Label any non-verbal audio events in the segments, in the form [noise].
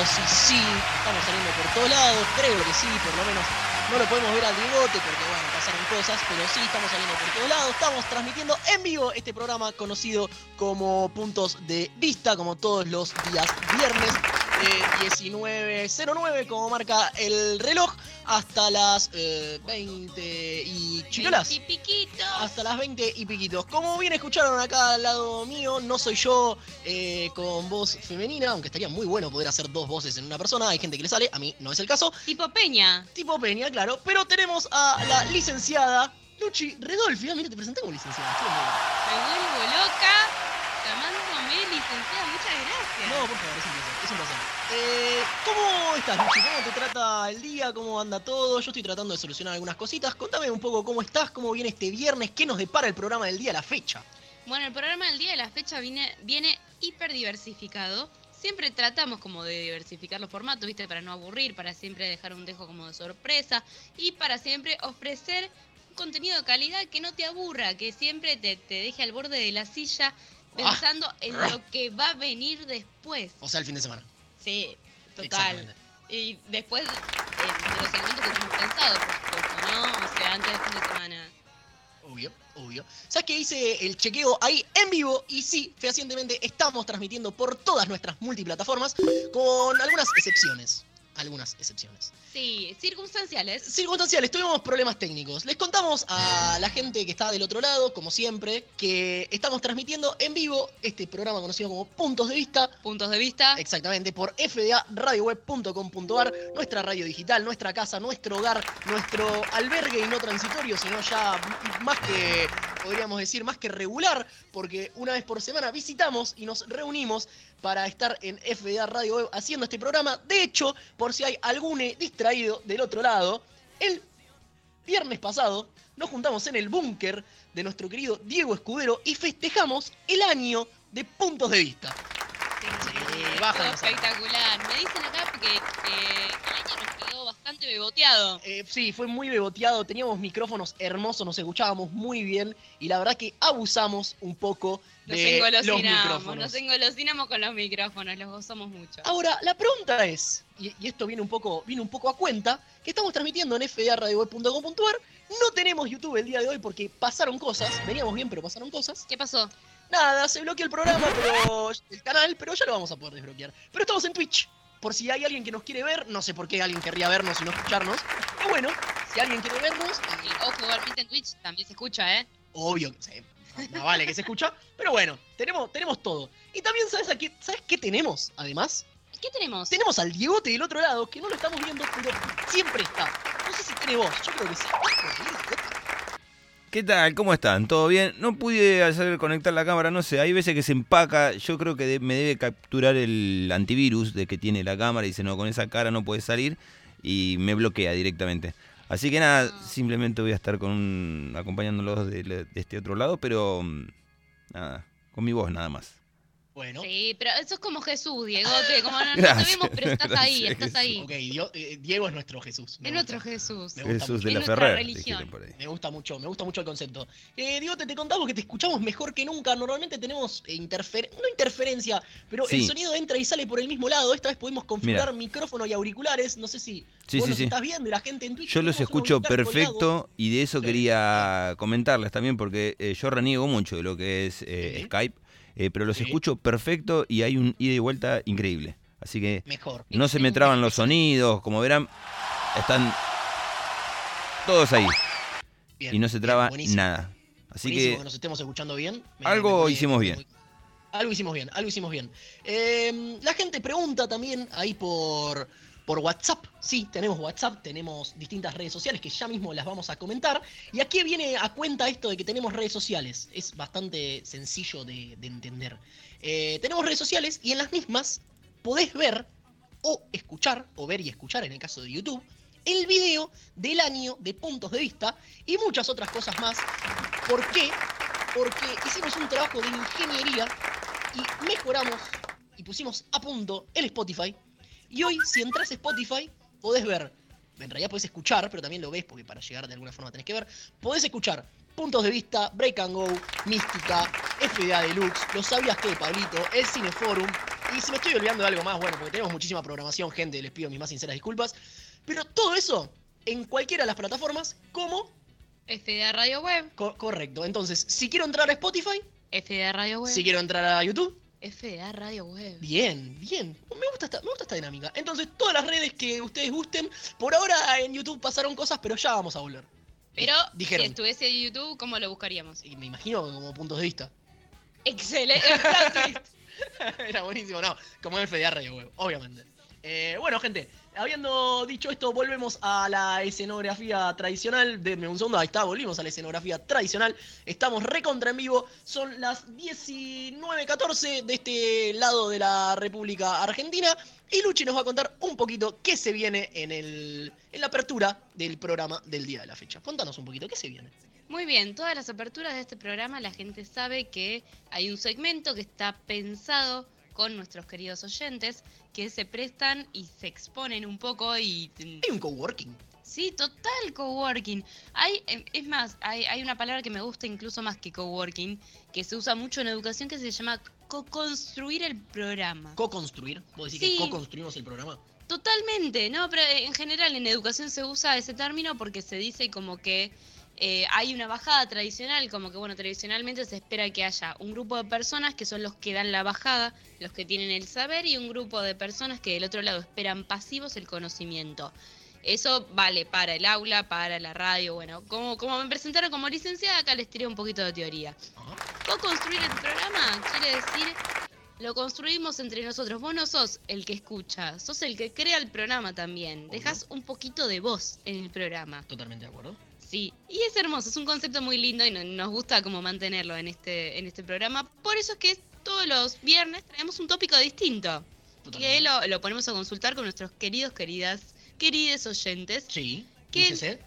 todos lados. Sí, sí, estamos saliendo por todos lados. Creo que sí, por lo menos no lo podemos ver al bigote porque, bueno, pasaron cosas, pero sí, estamos saliendo por todos lados. Estamos transmitiendo en vivo este programa conocido como Puntos de Vista, como todos los días viernes. 19.09 como marca el reloj hasta las 20 eh, y chirolas. Y piquitos. Hasta las 20 y piquitos. Como bien escucharon acá al lado mío, no soy yo eh, con voz femenina, aunque estaría muy bueno poder hacer dos voces en una persona. Hay gente que le sale, a mí no es el caso. Tipo Peña. Tipo Peña, claro. Pero tenemos a la licenciada Luchi Redolfi. Ah, mira, te presenté como licenciada. Me vuelvo loca licenciada. Muchas gracias. No, por favor, es un placer. Es un placer. Eh, ¿Cómo estás, Luchi? ¿Cómo te trata el día? ¿Cómo anda todo? Yo estoy tratando de solucionar algunas cositas. Contame un poco cómo estás, cómo viene este viernes, qué nos depara el programa del día, la fecha. Bueno, el programa del día de la fecha viene, viene hiper diversificado. Siempre tratamos como de diversificar los formatos, ¿viste? Para no aburrir, para siempre dejar un dejo como de sorpresa y para siempre ofrecer un contenido de calidad que no te aburra, que siempre te, te deje al borde de la silla pensando en lo que va a venir después. O sea, el fin de semana. Sí, total. Y después eh, de los segmentos que hemos pensado, por supuesto, ¿no? O sea, antes del fin de semana. Obvio, obvio. ¿Sabes que hice el chequeo ahí en vivo? Y sí, fehacientemente estamos transmitiendo por todas nuestras multiplataformas, con algunas excepciones algunas excepciones. Sí, circunstanciales. Circunstanciales, tuvimos problemas técnicos. Les contamos a la gente que está del otro lado, como siempre, que estamos transmitiendo en vivo este programa conocido como Puntos de Vista. Puntos de Vista. Exactamente, por fdaradioweb.com.ar, nuestra radio digital, nuestra casa, nuestro hogar, nuestro albergue y no transitorio, sino ya más que, podríamos decir, más que regular, porque una vez por semana visitamos y nos reunimos para estar en FDA Radio Web haciendo este programa. De hecho, por si hay algún distraído del otro lado, el viernes pasado nos juntamos en el búnker de nuestro querido Diego Escudero y festejamos el año de puntos de vista. espectacular. Me dicen acá que, el año nos quedó bastante beboteado. Eh, sí, fue muy beboteado. Teníamos micrófonos hermosos, nos escuchábamos muy bien y la verdad que abusamos un poco nos los micrófonos. Nos engolosinamos con los micrófonos, los gozamos mucho. Ahora, la pregunta es, y, esto viene un, poco, viene un poco a cuenta, que estamos transmitiendo en fdaradioweb.com.ar. No tenemos YouTube el día de hoy porque pasaron cosas. Veníamos bien, pero pasaron cosas. ¿Qué pasó? Nada, se bloqueó el programa, pero el canal, pero ya lo vamos a poder desbloquear. Pero estamos en Twitch. Por si hay alguien que nos quiere ver, no sé por qué alguien querría vernos y no escucharnos. Pero bueno, si alguien quiere vernos. Y, ojo, igualmente en Twitch también se escucha, ¿eh? Obvio, sí, no vale que se escucha, pero bueno, tenemos, tenemos todo. Y también, ¿sabes, qué, ¿sabes qué tenemos, además? ¿Qué tenemos? Tenemos al Diegote del otro lado, que no lo estamos viendo, pero siempre está. No sé si tiene voz, yo creo que sí. ¿Qué tal? ¿Cómo están? ¿Todo bien? No pude hacer conectar la cámara, no sé, hay veces que se empaca, yo creo que me debe capturar el antivirus de que tiene la cámara y dice, no, con esa cara no puede salir y me bloquea directamente. Así que nada, ah. simplemente voy a estar con acompañándolos de, este otro lado, pero mm, nada, con mi voz nada más. Bueno. Sí, pero eso es como Jesús, Diego. como no, no [laughs] vemos, pero estás ahí, estás ahí. Ok, eh, Diego es nuestro Jesús. Es nuestro Jesús. Jesús de la Ferrer. Religión. Me gusta mucho, me gusta mucho el concepto. Eh, Diego, te, te contamos que te escuchamos mejor que nunca. Normalmente tenemos interferencia, no interferencia, pero el sonido entra y sale por el mismo lado. Esta vez pudimos configurar micrófono y auriculares. No sé si sí, vos estás viendo y la gente en Twitch. Yo los escucho perfecto y de eso quería comentarles también porque eh, yo reniego mucho de lo que es eh, Skype eh, pero los escucho perfecto y hay un ida y vuelta increíble. Así que no se me traban los sonidos, como verán, están todos ahí. y no se traba nada. Así que, nos estemos escuchando bien. algo hicimos bien. algo hicimos bien, algo hicimos bien. La gente pregunta también ahí por, por WhatsApp. Sí, tenemos WhatsApp, tenemos distintas redes sociales que ya mismo las vamos a comentar. ¿Y aquí viene a cuenta esto de que tenemos redes sociales? Es bastante sencillo de, entender. Eh, tenemos redes sociales y en las mismas podés ver o escuchar, o ver y escuchar en el caso de YouTube, el video del año de puntos de vista y muchas otras cosas más. ¿Por qué? Porque hicimos un trabajo de ingeniería y mejoramos y pusimos a punto el Spotify y hoy, si entras a Spotify, podés ver, en realidad podés escuchar, pero también lo ves porque para llegar de alguna forma tenés que ver, podés escuchar Puntos de Vista, Break and Go, Mística, FDA Deluxe, Lo Sabías que, Pablito, el Cineforum. Y si me estoy olvidando de algo más, bueno, porque tenemos muchísima programación, gente, les pido mis más sinceras disculpas. Pero todo eso en cualquiera de las plataformas como... FDA Radio Web. correcto. Entonces, si quiero entrar a Spotify... FDA Radio Web. Si quiero entrar a YouTube... FDA Radio Web. Bien, bien. Me gusta, esta, me gusta esta dinámica. Entonces, todas las redes que ustedes gusten. Por ahora en YouTube pasaron cosas, pero ya vamos a volver. Pero Dijeron. si estuviese en YouTube, ¿cómo lo buscaríamos? Y me imagino como puntos de vista. Excelente. [laughs] [laughs] Era buenísimo, no. Como FDA Radio Web, obviamente. Eh, bueno, gente, habiendo dicho esto, volvemos a la escenografía tradicional. Denme un segundo, ahí está, volvimos a la escenografía tradicional. Estamos recontra en vivo. Son las 19.14 de este lado de la República Argentina. Y Luchi nos va a contar un poquito qué se viene en, el, en la apertura del programa del día de la fecha. Contanos un poquito, ¿qué se viene? Muy bien, todas las aperturas de este programa la gente sabe que hay un segmento que está pensado con nuestros queridos oyentes que se prestan y se exponen un poco y... Hay un coworking. Sí, total coworking. Hay, em, es más, hay, hay una palabra que me gusta incluso más que coworking, que se usa mucho en educación que se llama co-construir el programa. ¿Co-construir? ¿Vos decís que co-construimos el programa? Totalmente, no, pero en general en educación se usa ese término porque se dice como que eh, hay una bajada tradicional, como que bueno, tradicionalmente se espera que haya un grupo de personas que son los que dan la bajada, los que tienen el saber, y un grupo de personas que del otro lado esperan pasivos el conocimiento. Eso vale para el aula, para la radio, bueno, como, como me presentaron como licenciada, acá les tiré un poquito de teoría. Co-construir el programa quiere decir lo construimos entre nosotros. Vos no sos el que escucha, sos el que crea el programa también. Dejas un poquito de voz en el programa. Totalmente de acuerdo. Sí, y es hermoso, es un concepto muy lindo y nos gusta como mantenerlo en este, en este programa. Por eso es que todos los viernes traemos un tópico distinto. Que lo, lo, ponemos a consultar con nuestros queridos, queridas, queridos oyentes. Sí, que dícese.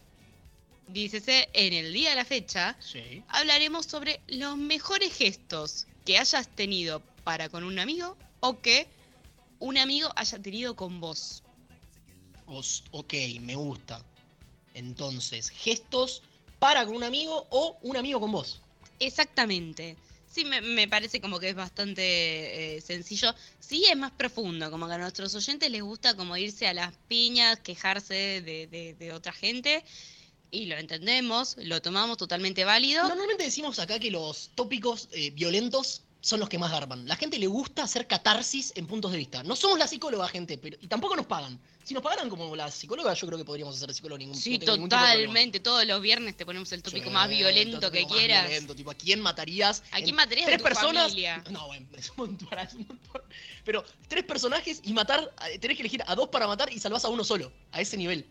Dícese, en el día de la fecha, sí. hablaremos sobre los mejores gestos que hayas tenido para con un amigo o que un amigo haya tenido con vos. ok, me gusta. Entonces, gestos para con un amigo o un amigo con vos. Exactamente. Sí, me, parece como que es bastante eh, sencillo. Sí, es más profundo, como que a nuestros oyentes les gusta como irse a las piñas, quejarse de, otra gente. Y lo entendemos, lo tomamos totalmente válido. Normalmente decimos acá que los tópicos eh, violentos son los que más garban. La gente le gusta hacer catarsis en puntos de vista. No somos la psicóloga, gente, pero y tampoco nos pagan. Si nos pagaran como la psicóloga, yo creo que podríamos hacer psicólogo ningún Sí, totalmente. Todos los viernes te ponemos el tópico más violento que quieras. Violento, tipo, ¿a quién matarías? ¿A quién matarías tres tu personas? Familia? No, bueno, es un montón, es un montón. Pero tres personajes y matar, eh, tenés que elegir a dos para matar y salvás a uno solo. A ese nivel.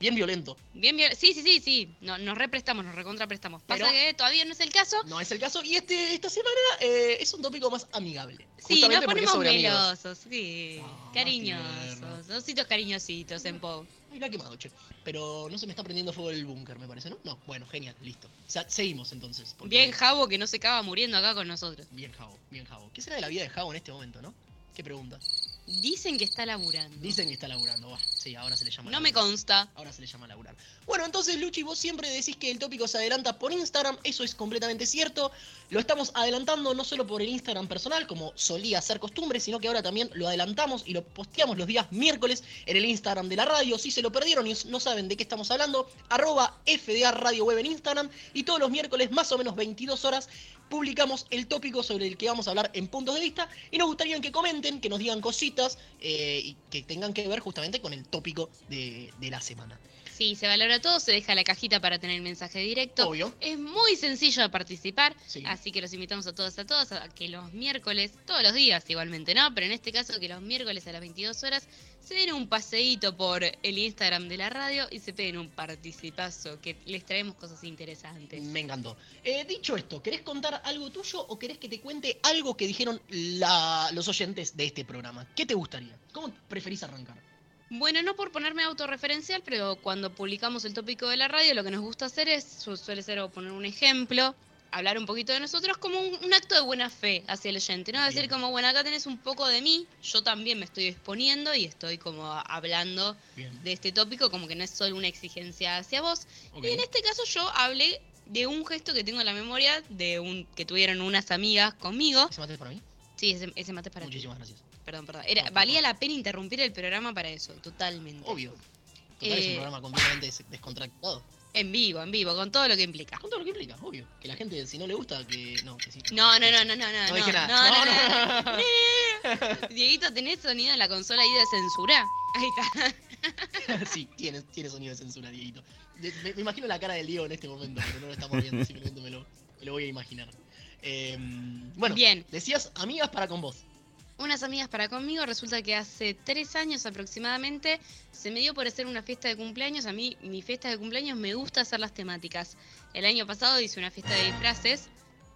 Bien violento. Bien violento. Sí, sí, sí, sí. No, nos represtamos, nos recontraprestamos. Pasa que todavía no es el caso. No es el caso. Y este, esta semana eh, es un tópico más amigable. Sí, nos ponemos melosos, sí. Ah, cariñosos. Ositos cariñositos en Pau. Mira qué che. Pero no se me está prendiendo fuego el búnker, me parece, ¿no? No, bueno, genial, listo. O sea, seguimos entonces. Bien Javo que no se acaba muriendo acá con nosotros. Bien Javo, bien Javo. ¿Qué será de la vida de Javo en este momento, no? ¿Qué pregunta? Dicen que está laburando. Dicen que está laburando. sí, ahora se le llama. No me consta. Ahora se le llama laburar. Bueno, entonces, Luchi, vos siempre decís que el tópico se adelanta por Instagram. Eso es completamente cierto. Lo estamos adelantando no solo por el Instagram personal, como solía ser costumbre, sino que ahora también lo adelantamos y lo posteamos los días miércoles en el Instagram de la radio. Si se lo perdieron y no saben de qué estamos hablando, arroba FDA Radio Web en Instagram. Y todos los miércoles, más o menos 22 horas, publicamos el tópico sobre el que vamos a hablar en puntos de vista y nos gustaría que comenten, que nos digan cositas eh, y que tengan que ver justamente con el tópico de, la semana. Sí, se valora todo, se deja la cajita para tener el mensaje directo. Obvio. Es muy sencillo de participar, así que los invitamos a todos a todas a que los miércoles, todos los días igualmente, ¿no? Pero en este caso que los miércoles a las 22 horas se den un paseíto por el Instagram de la radio y se peguen un participazo, que les traemos cosas interesantes. Me encantó. Eh, dicho esto, ¿querés contar algo tuyo o querés que te cuente algo que dijeron los oyentes de este programa? ¿Qué te gustaría? ¿Cómo preferís arrancar? Bueno, no por ponerme autorreferencial, pero cuando publicamos el tópico de la radio, lo que nos gusta hacer es, suele ser poner un ejemplo hablar un poquito de nosotros como un, acto de buena fe hacia el oyente, ¿no? Decir como, bueno, acá tenés un poco de mí, yo también me estoy exponiendo y estoy como hablando de este tópico, como que no es solo una exigencia hacia vos. Y en este caso yo hablé de un gesto que tengo en la memoria de un que tuvieron unas amigas conmigo. ¿Ese mate es para mí? Sí, ese, ese mate es para Muchísimas gracias. Perdón, perdón. Era, valía la pena interrumpir el programa para eso, totalmente. Obvio. Total, es un Eh, programa completamente des- descontractado. En vivo, en vivo, con todo lo que implica. Con todo lo que implica, obvio. Que la gente, si no le gusta, que. No, que sí. No, no, no, no, no, no. No dije nada. No, no, no. [laughs] no. [laughs] Dieguito, ¿tenés sonido en la consola ahí de censura? Ahí está. [laughs] sí, tiene, tiene sonido de censura, Dieguito. De- Me, me imagino la cara del Diego en este momento, pero no lo estamos viendo, simplemente me lo, me lo voy a imaginar. Eh, bueno, Bien. decías amigas para con vos. Unas amigas para conmigo, resulta que hace tres años aproximadamente se me dio por hacer una fiesta de cumpleaños. A mí, mis fiestas de cumpleaños me gusta hacer las temáticas. El año pasado hice una fiesta de disfraces.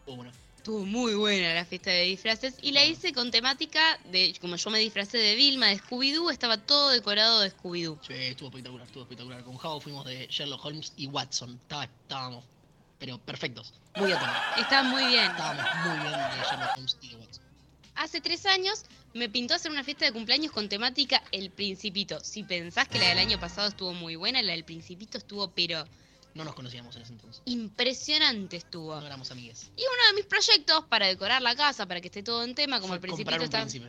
Oh, bueno. Estuvo muy buena la fiesta de disfraces y la hice con temática de, como yo me disfracé de Vilma, de Scooby-Doo, estaba todo decorado de Scooby-Doo. Sí, estuvo espectacular, estuvo espectacular. Con Jao fuimos de Sherlock Holmes y Watson. Estaba- estábamos, pero perfectos. Muy atentos. Está muy bien. Estábamos muy bien de Sherlock Holmes y de Watson. Hace tres años me pintó hacer una fiesta de cumpleaños con temática El Principito. Si pensás que la del año pasado estuvo muy buena, la del Principito estuvo pero No nos conocíamos en ese entonces. impresionante estuvo. No éramos amigues. Y uno de mis proyectos para decorar la casa, para que esté todo en tema, como Fue el Principito está... príncipe.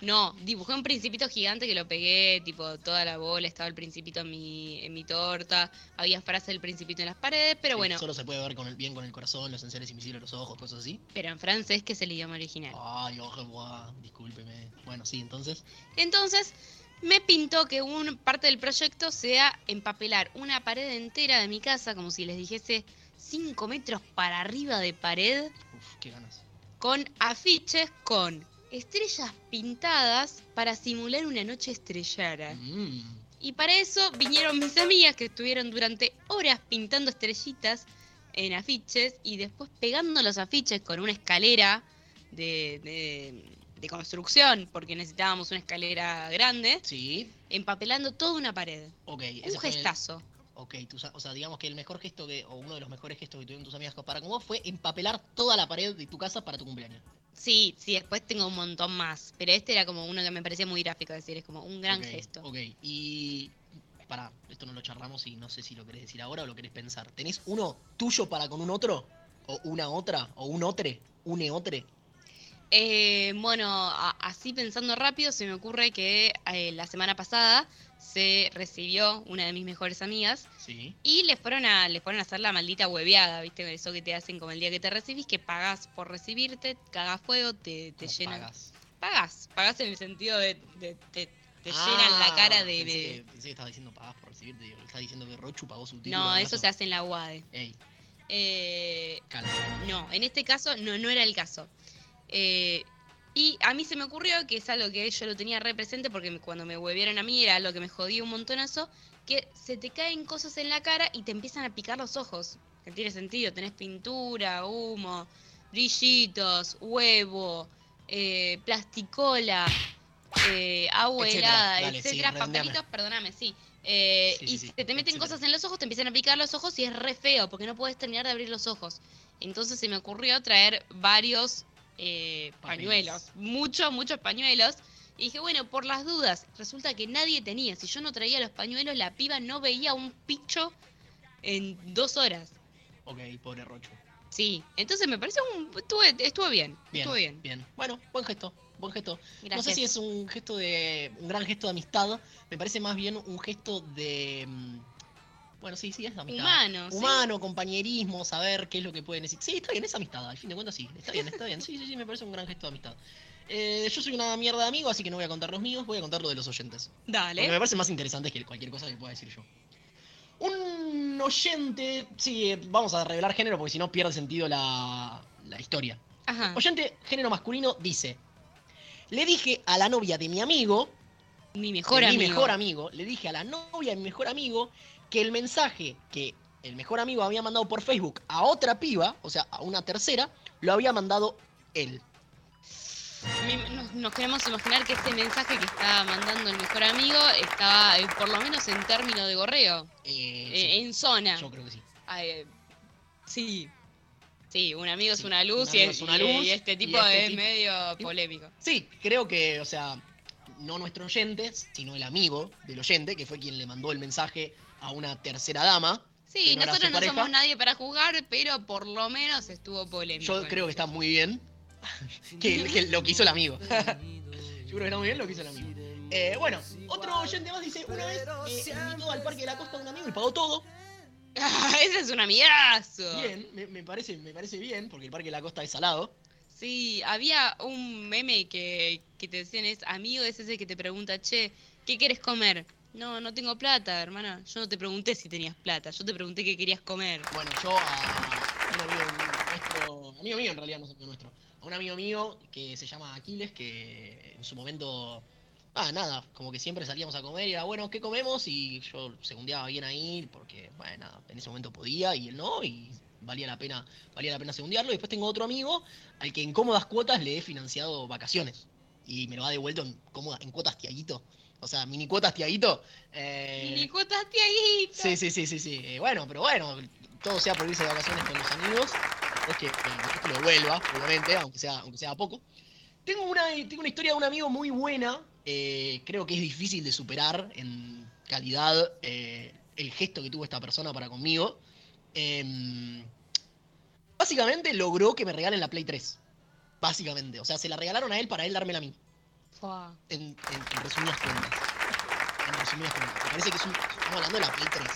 No, dibujé un principito gigante que lo pegué, tipo toda la bola, estaba el principito en mi, en mi torta, había frases del principito en las paredes, pero Sí, bueno, Solo se puede ver con el, bien con el corazón, los sensores invisibles, los ojos, cosas así. pero en francés, que es el idioma original. Ay, ojo, guau, discúlpeme. Bueno, sí, entonces. Entonces, me pintó que una parte del proyecto sea empapelar una pared entera de mi casa, como si les dijese 5 metros para arriba de pared, Uf, qué ganas. con afiches con estrellas pintadas para simular una noche estrellada. Mm. Y para eso vinieron mis amigas que estuvieron durante horas pintando estrellitas en afiches y después pegando los afiches con una escalera de, de- de construcción, porque necesitábamos una escalera grande, Sí, empapelando toda una pared. ok. Un fue el- gestazo. Ok, tus o sea, digamos que el mejor gesto que, o uno de los mejores gestos que tuvieron tus amigas para con vos fue empapelar toda la pared de tu casa para tu cumpleaños. Sí, sí, después tengo un montón más, pero este era como uno que me parecía muy gráfico, decir, es como un gran gesto. Ok, y. Pará, esto no lo charlamos y no sé si lo querés decir ahora o lo querés pensar. ¿Tenés uno tuyo para con un otro? ¿O una otra? ¿O un otre? ¿Un otre? Eh, bueno, a- así pensando rápido, se me ocurre que eh, la semana pasada se recibió una de mis mejores amigas Sí. y le fueron a, le fueron a hacer la maldita hueveada, ¿viste? Eso que te hacen como el día que te recibís, que pagás por recibirte, cagás fuego, te, te ¿Cómo llenan. pagas? Pagás, pagás en el sentido de, de- te, te Ah, llenan la cara de. Pensé, que, pensé que estabas diciendo pagás por recibirte. Digo, estás diciendo que Rochu pagó su título. No, eso se hace en la UADE. Ey, Eh. No, en este caso no, no era el caso. Eh, y a mí se me ocurrió, que es algo que yo lo tenía re presente porque cuando me huevieron a mí era algo que me jodía un montonazo, que se te caen cosas en la cara y te empiezan a picar los ojos. Que tiene sentido, tenés pintura, humo, brillitos, huevo, eh, plasticola, eh, agua Etcétera. helada, Dale, sí, etcétera, redondeame. papelitos, perdóname, sí. Eh, Sí, y sí, sí, se te meten etcétera. cosas en los ojos, te empiezan a picar los ojos y es re feo porque no puedes terminar de abrir los ojos. Entonces se me ocurrió traer varios eh, pañuelos, muchos, muchos pañuelos. Y dije, bueno, por las dudas, resulta que nadie tenía. Si yo no traía los pañuelos, la piba no veía un picho en dos horas. Ok, pobre Rochu. Sí, entonces me parece un... Estuvo, estuvo bien, Bien, estuvo bien. bien. Bueno, buen gesto, buen gesto. Gracias. No sé si es un gesto de. un gran gesto de amistad. Me parece más bien un gesto de. Bueno, sí, sí, es amistad. Humano, sí. Humano, compañerismo, saber qué es lo que pueden decir. Sí, está bien, es amistad, al fin de cuentas sí. Está bien, está bien. Sí, sí, sí, me parece un gran gesto de amistad. Eh, yo soy una mierda de amigo, así que no voy a contar los míos, voy a contar lo de los oyentes. Porque me Dale. parece más interesante que cualquier cosa que pueda decir yo. Un oyente, sí, eh, vamos a revelar género porque si no pierde sentido la, la historia. Ajá. Oyente, género masculino, dice: Le dije a la novia de mi amigo, Mi mejor amigo. mi mejor amigo, le dije a la novia de mi mejor amigo que el mensaje que el mejor amigo había mandado por Facebook a otra piba, o sea, a una tercera, lo había mandado él. Nos, nos queremos imaginar que este mensaje que estaba mandando el mejor amigo estaba, eh, por lo menos en término de gorreo, Eh, eh, sí, en zona. yo creo que sí. Sí. Sí, un amigo es una un luz, y, amigo es- es una y- luz, y este y tipo este es tipo- medio polémico. Sí, creo que, o sea, no nuestro oyente, sino el amigo del oyente, que fue quien le mandó el mensaje a una tercera dama, Sí, nosotros no somos nadie para juzgar, pero por lo menos estuvo polémico. Yo creo que está muy bien [laughs] que, lo que hizo el amigo. [laughs] Yo creo que está muy bien lo que hizo el amigo. Eh, bueno, otro oyente más dice, una vez eh, invitó al Parque de la Costa a un amigo y pagó todo. [laughs] ese es un amigazo. Bien, me, parece, me parece bien, porque el Parque de la Costa es salado. Sí, había un meme que, que te decían es, amigo es ese que te pregunta, che, ¿qué quieres comer? No, no tengo plata, hermana. Yo no te pregunté si tenías plata, yo te pregunté qué querías comer. Bueno, yo a un amigo nuestro, amigo mío en realidad, no es amigo nuestro, a un amigo mío que se llama Aquiles, que en su momento, ah, nada, como que siempre salíamos a comer y era, bueno, ¿qué comemos? Y yo segundeaba bien ahí, porque, bueno, en ese momento podía y él no, y valía la pena, valía la pena segundearlo. Y después tengo otro amigo al que en cómodas cuotas le he financiado vacaciones. Y me lo ha devuelto en, cómodas, en cuotas tiaguito. O sea, mini cuotas tiaguito. Eh... Mini cuotas tiaguito. Sí, sí, sí, sí, sí. Eh, bueno, pero bueno, todo sea por irse de vacaciones con los amigos. Es que, que lo vuelva, obviamente, aunque sea, aunque sea poco. Tengo una, tengo una historia de un amigo muy buena. Eh, creo que es difícil de superar en calidad eh, el gesto que tuvo esta persona para conmigo. Em, básicamente logró que me regalen la Play 3. Básicamente. O sea, se la regalaron a él para él dármela a mí. En, en, resumidas cuentas. En resumidas cuentas. Me parece que es un. Estamos hablando de la Play 3.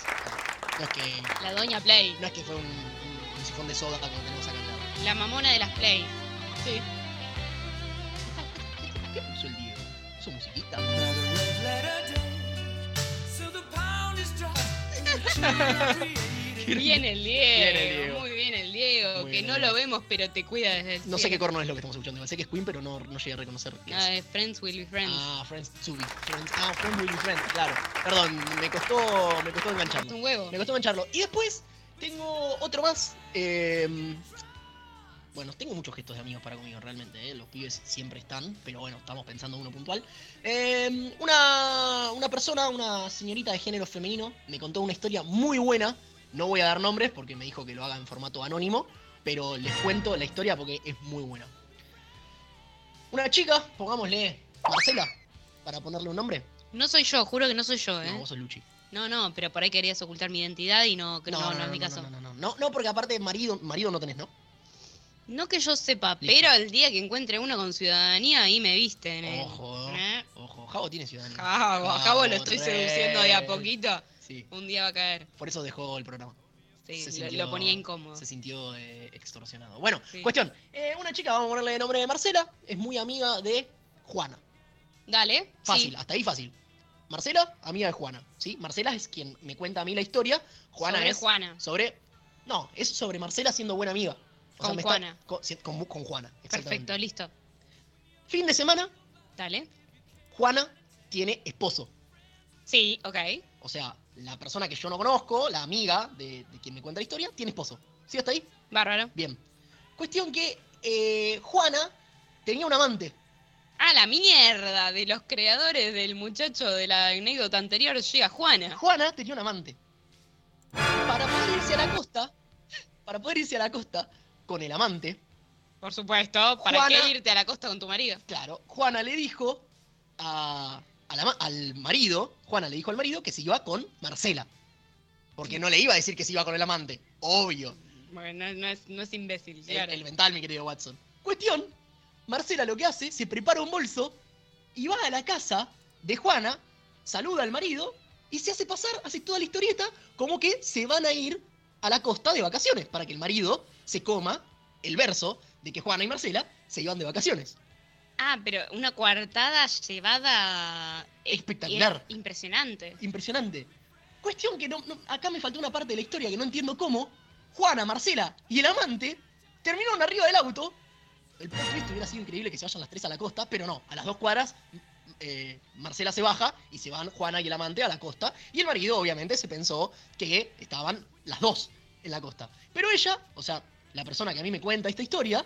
No es que. La doña Play. No es que fue un, un, sifón de soda como tenemos acá al lado. La mamona de las Play. Sí. [laughs] ¿Qué puso el Diego? Su musiquita. [laughs] Bien el Diego. Muy bien el Diego. que no lo vemos, pero te cuida desde el No sé qué corno es lo que estamos escuchando. Sé que es Queen, pero no, no llegué a reconocer. ah, es. Friends Will Be Friends. Ah, Friends to be Friends. Ah, Friends Will Be Friends, claro. Perdón, me costó, me costó engancharlo. Un huevo. Me costó engancharlo. Y después tengo otro más. Eh, bueno, tengo muchos gestos de amigos para conmigo, realmente. ¿eh? Los pibes siempre están, pero bueno, estamos pensando en uno puntual. Eh, una, una persona, una señorita de género femenino, me contó una historia muy buena no voy a dar nombres porque me dijo que lo haga en formato anónimo, pero les cuento la historia porque es muy buena. Una chica, pongámosle Marcela, para ponerle un nombre. No soy yo, juro que no soy yo, ¿eh? No, vos sos Luchi. No, no, pero por ahí querías ocultar mi identidad y no, no, no, no, es mi caso. No, no, no, no, porque aparte marido, marido no tenés, ¿no? No que yo sepa, pero el día que encuentre uno con ciudadanía, ahí me visten. ¿eh? Ojo, ¿Eh? ojo. Javo tiene ciudadanía. Javo, a Javo lo estoy seduciendo de a poquito. Un día va a caer. Por eso dejó el programa. Sí, lo, ponía incómodo. Se sintió eh, extorsionado. Bueno, cuestión. Eh, una chica, vamos a ponerle el nombre de Marcela, es muy amiga de Juana. Dale. Fácil, hasta ahí fácil. Marcela, amiga de Juana. ¿sí? Marcela es quien me cuenta a mí la historia. Juana sobre es. Juana. Sobre. No, es sobre Marcela siendo buena amiga. con, Juana. con, con, Juana. Perfecto, listo. Fin de semana. Dale. Juana tiene esposo. Sí, ok. O sea, la persona que yo no conozco, la amiga de, quien me cuenta la historia, tiene esposo. ¿Sí hasta ahí? Bárbaro. Bien. Cuestión que eh, Juana tenía un amante. Ah, la mierda de los creadores del muchacho de la anécdota anterior llega Juana. Juana tenía un amante. Para poder irse a la costa, para poder irse a la costa con el amante. Por supuesto, ¿para qué irte a la costa con tu marido? Claro, Juana le dijo a, al marido, Juana le dijo al marido que se iba con Marcela. Porque no le iba a decir que se iba con el amante. Obvio. Bueno, no, es, imbécil. El, mental, mi querido Watson. Cuestión, Marcela lo que hace, se prepara un bolso y va a la casa de Juana, saluda al marido y se hace pasar, hace toda la historieta, como que se van a ir a la costa de vacaciones, para que el marido se coma el verso de que Juana y Marcela se iban de vacaciones. Ah, pero una coartada llevada. Espectacular. Impresionante. Impresionante. Cuestión que no, acá me faltó una parte de la historia que no entiendo cómo. Juana, Marcela y el amante terminaron arriba del auto. El plot twist hubiera sido increíble que se vayan las tres a la costa, pero no. A las dos cuadras, eh, Marcela se baja y se van Juana y el amante a la costa. Y el marido, obviamente, se pensó que estaban las dos en la costa. Pero ella, o sea, la persona que a mí me cuenta esta historia,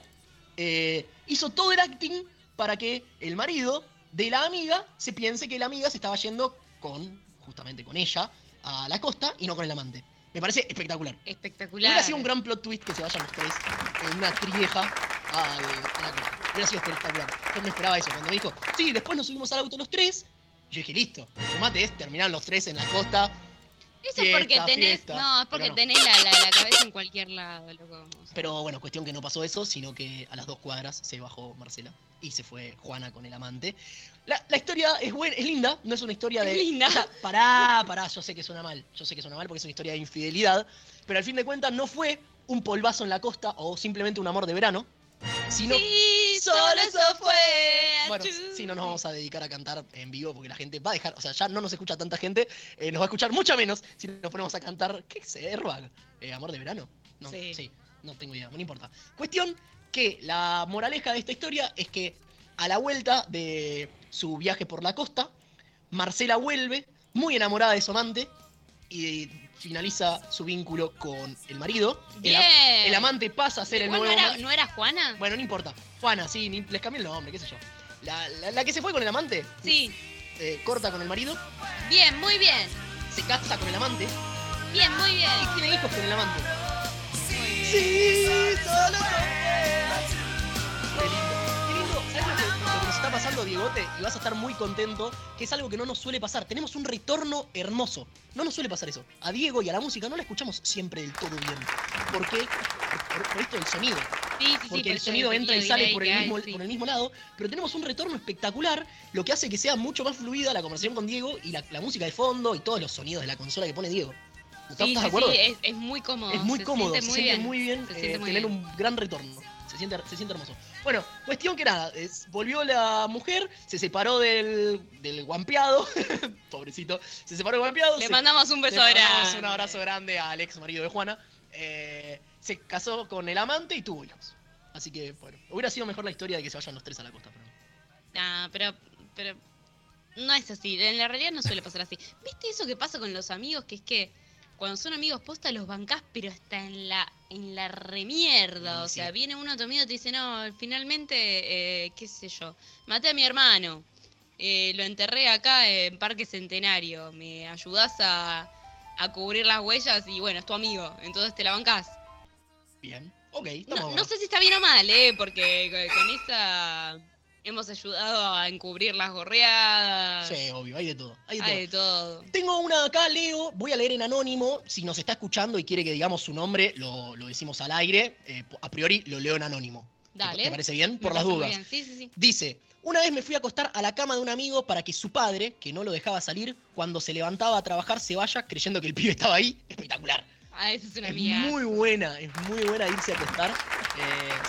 eh, hizo todo el acting para que el marido de la amiga se piense que la amiga se estaba yendo con, justamente con ella, a la costa y no con el amante. Me parece espectacular. Espectacular. Hubiera sido un gran plot twist que se vayan los tres en una trieja a la costa. Hubiera sido espectacular. Yo no esperaba eso. Cuando me dijo, sí, después nos subimos al auto los tres, yo dije, listo, el remate es terminar los tres en la costa. Eso es porque tenés, no, es porque tenés la, cabeza en cualquier lado, loco. Pero bueno, cuestión que no pasó eso, sino que a las dos cuadras se bajó Marcela y se fue Juana con el amante. La, historia es buena, es linda, no es una historia de. linda. pará, pará, yo sé que suena mal, yo sé que suena mal porque es una historia de infidelidad, pero al fin de cuentas no fue un polvazo en la costa o simplemente un amor de verano, sino. Sí, solo eso fue. Bueno, sí, no nos vamos a dedicar a cantar en vivo porque la gente va a dejar, o sea, ya no nos escucha tanta gente, eh, nos va a escuchar mucha menos si nos ponemos a cantar, ¿qué es Airbag? Eh, ¿Amor de verano? No, sí. no tengo idea, no importa. Cuestión que la moraleja de esta historia es que a la vuelta de su viaje por la costa, Marcela vuelve muy enamorada de su amante y finaliza su vínculo con el marido. El, amante pasa a ser el nuevo. No era, ¿No era Juana? Bueno, no importa. Juana, sí, les cambié el nombre, qué sé yo. La, que se fue con el amante. Sí. Eh, corta con el marido. Bien, muy bien. Se casa con el amante. Bien, muy bien. Y tiene hijos con el amante. Sí, solo Qué lindo. Qué lindo. Pasando, Diegote? Y vas a estar muy contento, que es algo que no nos suele pasar. Tenemos un retorno hermoso. No nos suele pasar eso. A Diego y a la música no la escuchamos siempre del todo bien. ¿Por qué? por esto del sonido. porque el sonido entra y sale por el, mismo, por el mismo lado, pero tenemos un retorno espectacular, lo que hace que sea mucho más fluida la conversación con Diego y la, música de fondo y todos los sonidos de la consola que pone Diego. ¿Estás de acuerdo? es, muy cómodo. Es muy cómodo, se siente muy bien, eh, tener un gran retorno. Se siente, se siente hermoso. Bueno, cuestión que nada, volvió la mujer, se separó del, del guampeado, [laughs] pobrecito, se separó del guampeado. Le mandamos un beso grande. Un abrazo grande al ex marido de Juana. Eh, se casó con el amante y tuvo hijos. Así que, bueno, hubiera sido mejor la historia de que se vayan los tres a la costa. Pero... Ah, pero, pero no es así. En la realidad no suele pasar así. ¿Viste eso que pasa con los amigos? Que es que cuando son amigos posta los bancás, pero está en la, en la remierda. o sea, viene uno a tu amigo y te dice, no, finalmente, eh, qué sé yo, maté a mi hermano. Eh, lo enterré acá en Parque Centenario. ¿Me ayudás a, a cubrir las huellas y bueno, es tu amigo, entonces te la bancás. Bien, ok. No, no, sé si está bien o mal, ¿eh? porque con esa hemos ayudado a encubrir las gorreadas. Sí, obvio, hay de todo. Hay de, todo. Tengo una acá, Leo, voy a leer en anónimo. Si nos está escuchando y quiere que digamos su nombre, lo, decimos al aire. Eh, a priori lo leo en anónimo. Dale. ¿Te, parece bien? Por las dudas. Sí, sí, sí. Dice, una vez me fui a acostar a la cama de un amigo para que su padre, que no lo dejaba salir, cuando se levantaba a trabajar se vaya creyendo que el pibe estaba ahí. Espectacular. Ah, esa es una Muy buena, es muy buena irse a acostar. Eh,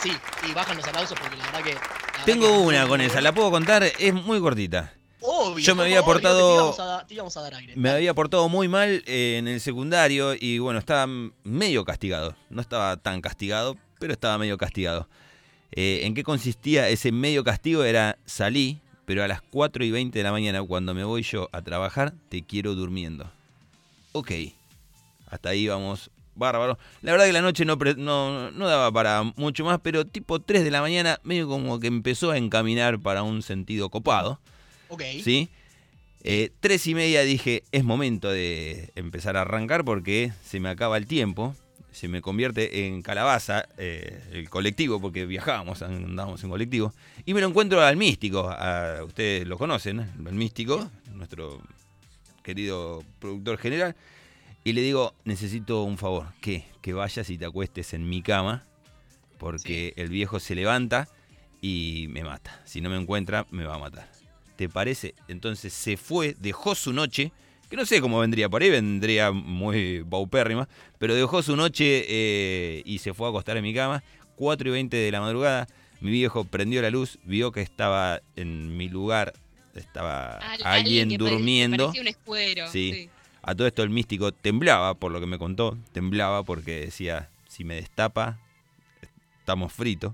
sí, y bajan los aplausos porque la verdad que. Tengo una con esa, la puedo contar, es muy cortita. Obvio, Yo me había portado. a, dar aire. Me había portado muy mal eh, en el secundario y bueno, estaba medio castigado. No estaba tan castigado, pero estaba medio castigado. Eh, ¿En qué consistía ese medio castigo? Era salí, pero a las 4 y 20 de la mañana, cuando me voy yo a trabajar, te quiero durmiendo. Ok, hasta ahí vamos, bárbaro. La verdad que la noche no, no, daba para mucho más, pero tipo 3 de la mañana, medio como que empezó a encaminar para un sentido copado. Ok. ¿Sí? Eh, tres y media dije, es momento de empezar a arrancar porque se me acaba el tiempo se me convierte en calabaza eh, el colectivo, porque viajábamos, andábamos en colectivo, y me lo encuentro al místico, ustedes lo conocen, el místico, nuestro querido productor general, y le digo, necesito un favor, que, que vayas y te acuestes en mi cama, porque el viejo se levanta y me mata. Si no me encuentra, me va a matar. ¿Te parece? Entonces se fue, dejó su noche que no sé cómo vendría por ahí, vendría muy baupérrima, pero dejó su noche eh, y se fue a acostar en mi cama, 4 y 20 de la madrugada, mi viejo prendió la luz, vio que estaba en mi lugar, estaba alguien, durmiendo. un escuero. Sí. A todo esto el místico temblaba, por lo que me contó, temblaba porque decía, si me destapa, estamos fritos.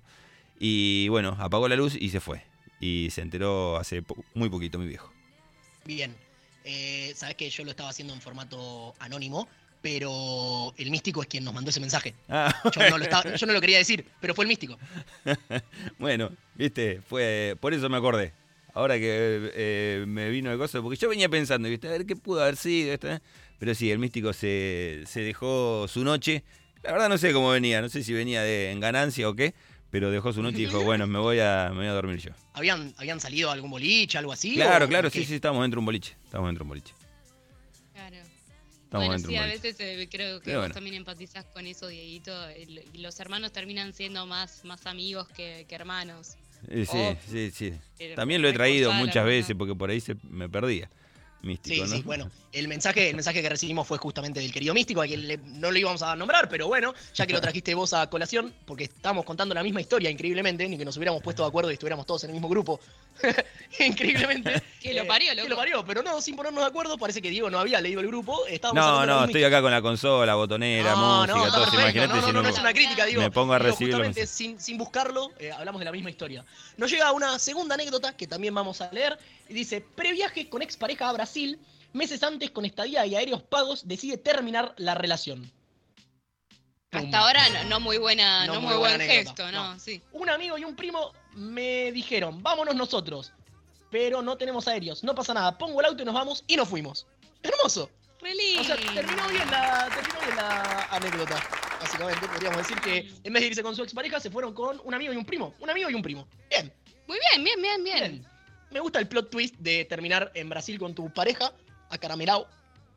Y bueno, apagó la luz y se fue. Y se enteró hace muy poquito mi viejo. Bien, eh, Sabes que yo lo estaba haciendo en formato anónimo, pero el místico es quien nos mandó ese mensaje. Ah, yo, no lo quería decir, pero fue el místico. [laughs] bueno, viste, fue por eso me acordé. Ahora que eh, me vino de cosas, porque yo venía pensando, ¿viste? a ver qué pudo haber sido. Pero sí, el místico se, se dejó su noche. La verdad no sé cómo venía, no sé si venía de, en ganancia o qué, pero dejó su noche y dijo, bueno, me voy a, me voy a dormir yo. ¿Habían, ¿Habían salido algún boliche, algo así? Claro, claro, sí, sí, estamos dentro de un boliche. Estamos dentro de un boliche. Claro. bueno, sí, a veces eh, creo que vos también empatizás con eso, Dieguito. Y los hermanos terminan siendo más, más amigos que, hermanos. Sí, sí, sí. También lo he traído muchas veces porque por ahí se me perdía. Místico, sí, sí, bueno, [laughs] el mensaje, el mensaje que recibimos fue justamente del querido Místico, a quien no lo íbamos a nombrar, pero bueno, ya que lo trajiste vos a colación, porque estábamos contando la misma historia, increíblemente, ni que nos hubiéramos puesto de acuerdo y estuviéramos todos en el mismo grupo. [laughs] increíblemente. [laughs] que lo parió, loco. Que lo parió, pero no, sin ponernos de acuerdo, parece que Diego no había leído el grupo. Estábamos no, no, estoy acá con la consola, botonera, música, todo eso. Imagínate si no, no, es una crítica, digo. Me pongo a recibir. Justamente sin, sin buscarlo, eh, hablamos de la misma historia. Nos llega una segunda anécdota que también vamos a leer. Dice: Previaje con expareja a Brasil meses antes con estadía y aéreos pagos decide terminar la relación. Hasta ahora no, muy buena, no, muy, buen gesto, no, sí. Un amigo y un primo me dijeron, vámonos nosotros, pero no tenemos aéreos, no pasa nada, pongo el auto y nos vamos y nos fuimos. Hermoso. Feliz. O sea, terminó bien la, terminó bien la anécdota. Básicamente, podríamos decir que en vez de irse con su expareja, se fueron con un amigo y un primo. Un amigo y un primo. Bien. Muy bien, bien, bien, bien. Me gusta el plot twist de terminar en Brasil con tu pareja acaramelado.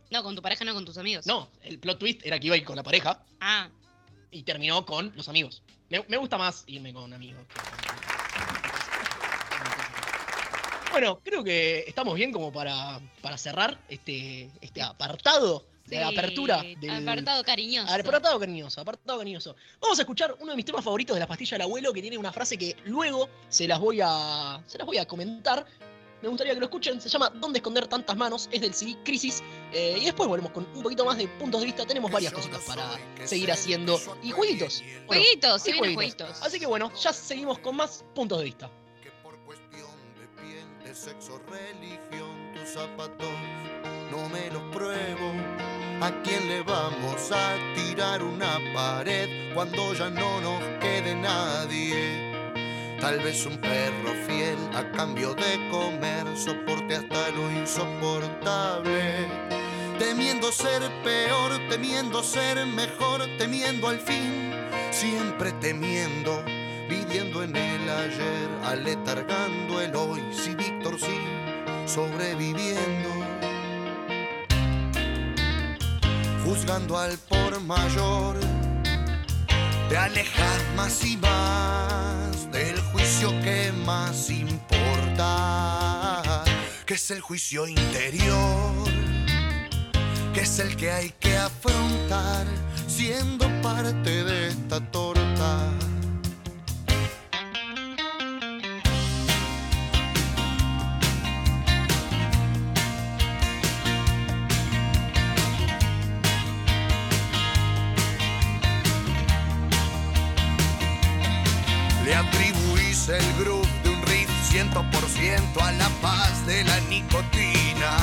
No, con tu pareja, no con tus amigos. No, el plot twist era que iba a ir con la pareja. Ah. Y terminó con los amigos. Me, gusta más irme con amigos Bueno, creo que estamos bien como para, para cerrar este, este apartado de apertura. Del, apartado cariñoso. Apartado cariñoso, apartado cariñoso. Vamos a escuchar uno de mis temas favoritos de la pastilla del abuelo que tiene una frase que luego se las voy a, se las voy a comentar me gustaría que lo escuchen. Se llama ¿Dónde esconder tantas manos? Es del CD Crisis. Eh, y después volvemos con un poquito más de puntos de vista. Tenemos varias cositas para seguir haciendo. Y jueguitos. jueguitos, sí, jueguitos. Así que bueno, ya seguimos con más puntos de vista. Que por cuestión de piel, de sexo, religión, tus zapatos no me los pruebo. ¿A quién le vamos a tirar una pared cuando ya no nos quede nadie? Tal vez un perro fiel a cambio de comer soporte hasta lo insoportable. Temiendo ser peor, temiendo ser mejor, temiendo al fin, siempre temiendo, viviendo en el ayer, aletargando el hoy, si Víctor sí, sobreviviendo. Juzgando al por mayor, te alejas más y más del juicio que más importa, que es el juicio interior, que es el que hay que afrontar siendo parte de esta torta. El groove de un riff 100% a la paz de la nicotina.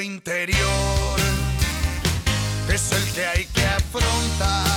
Interior, es el que hay que afrontar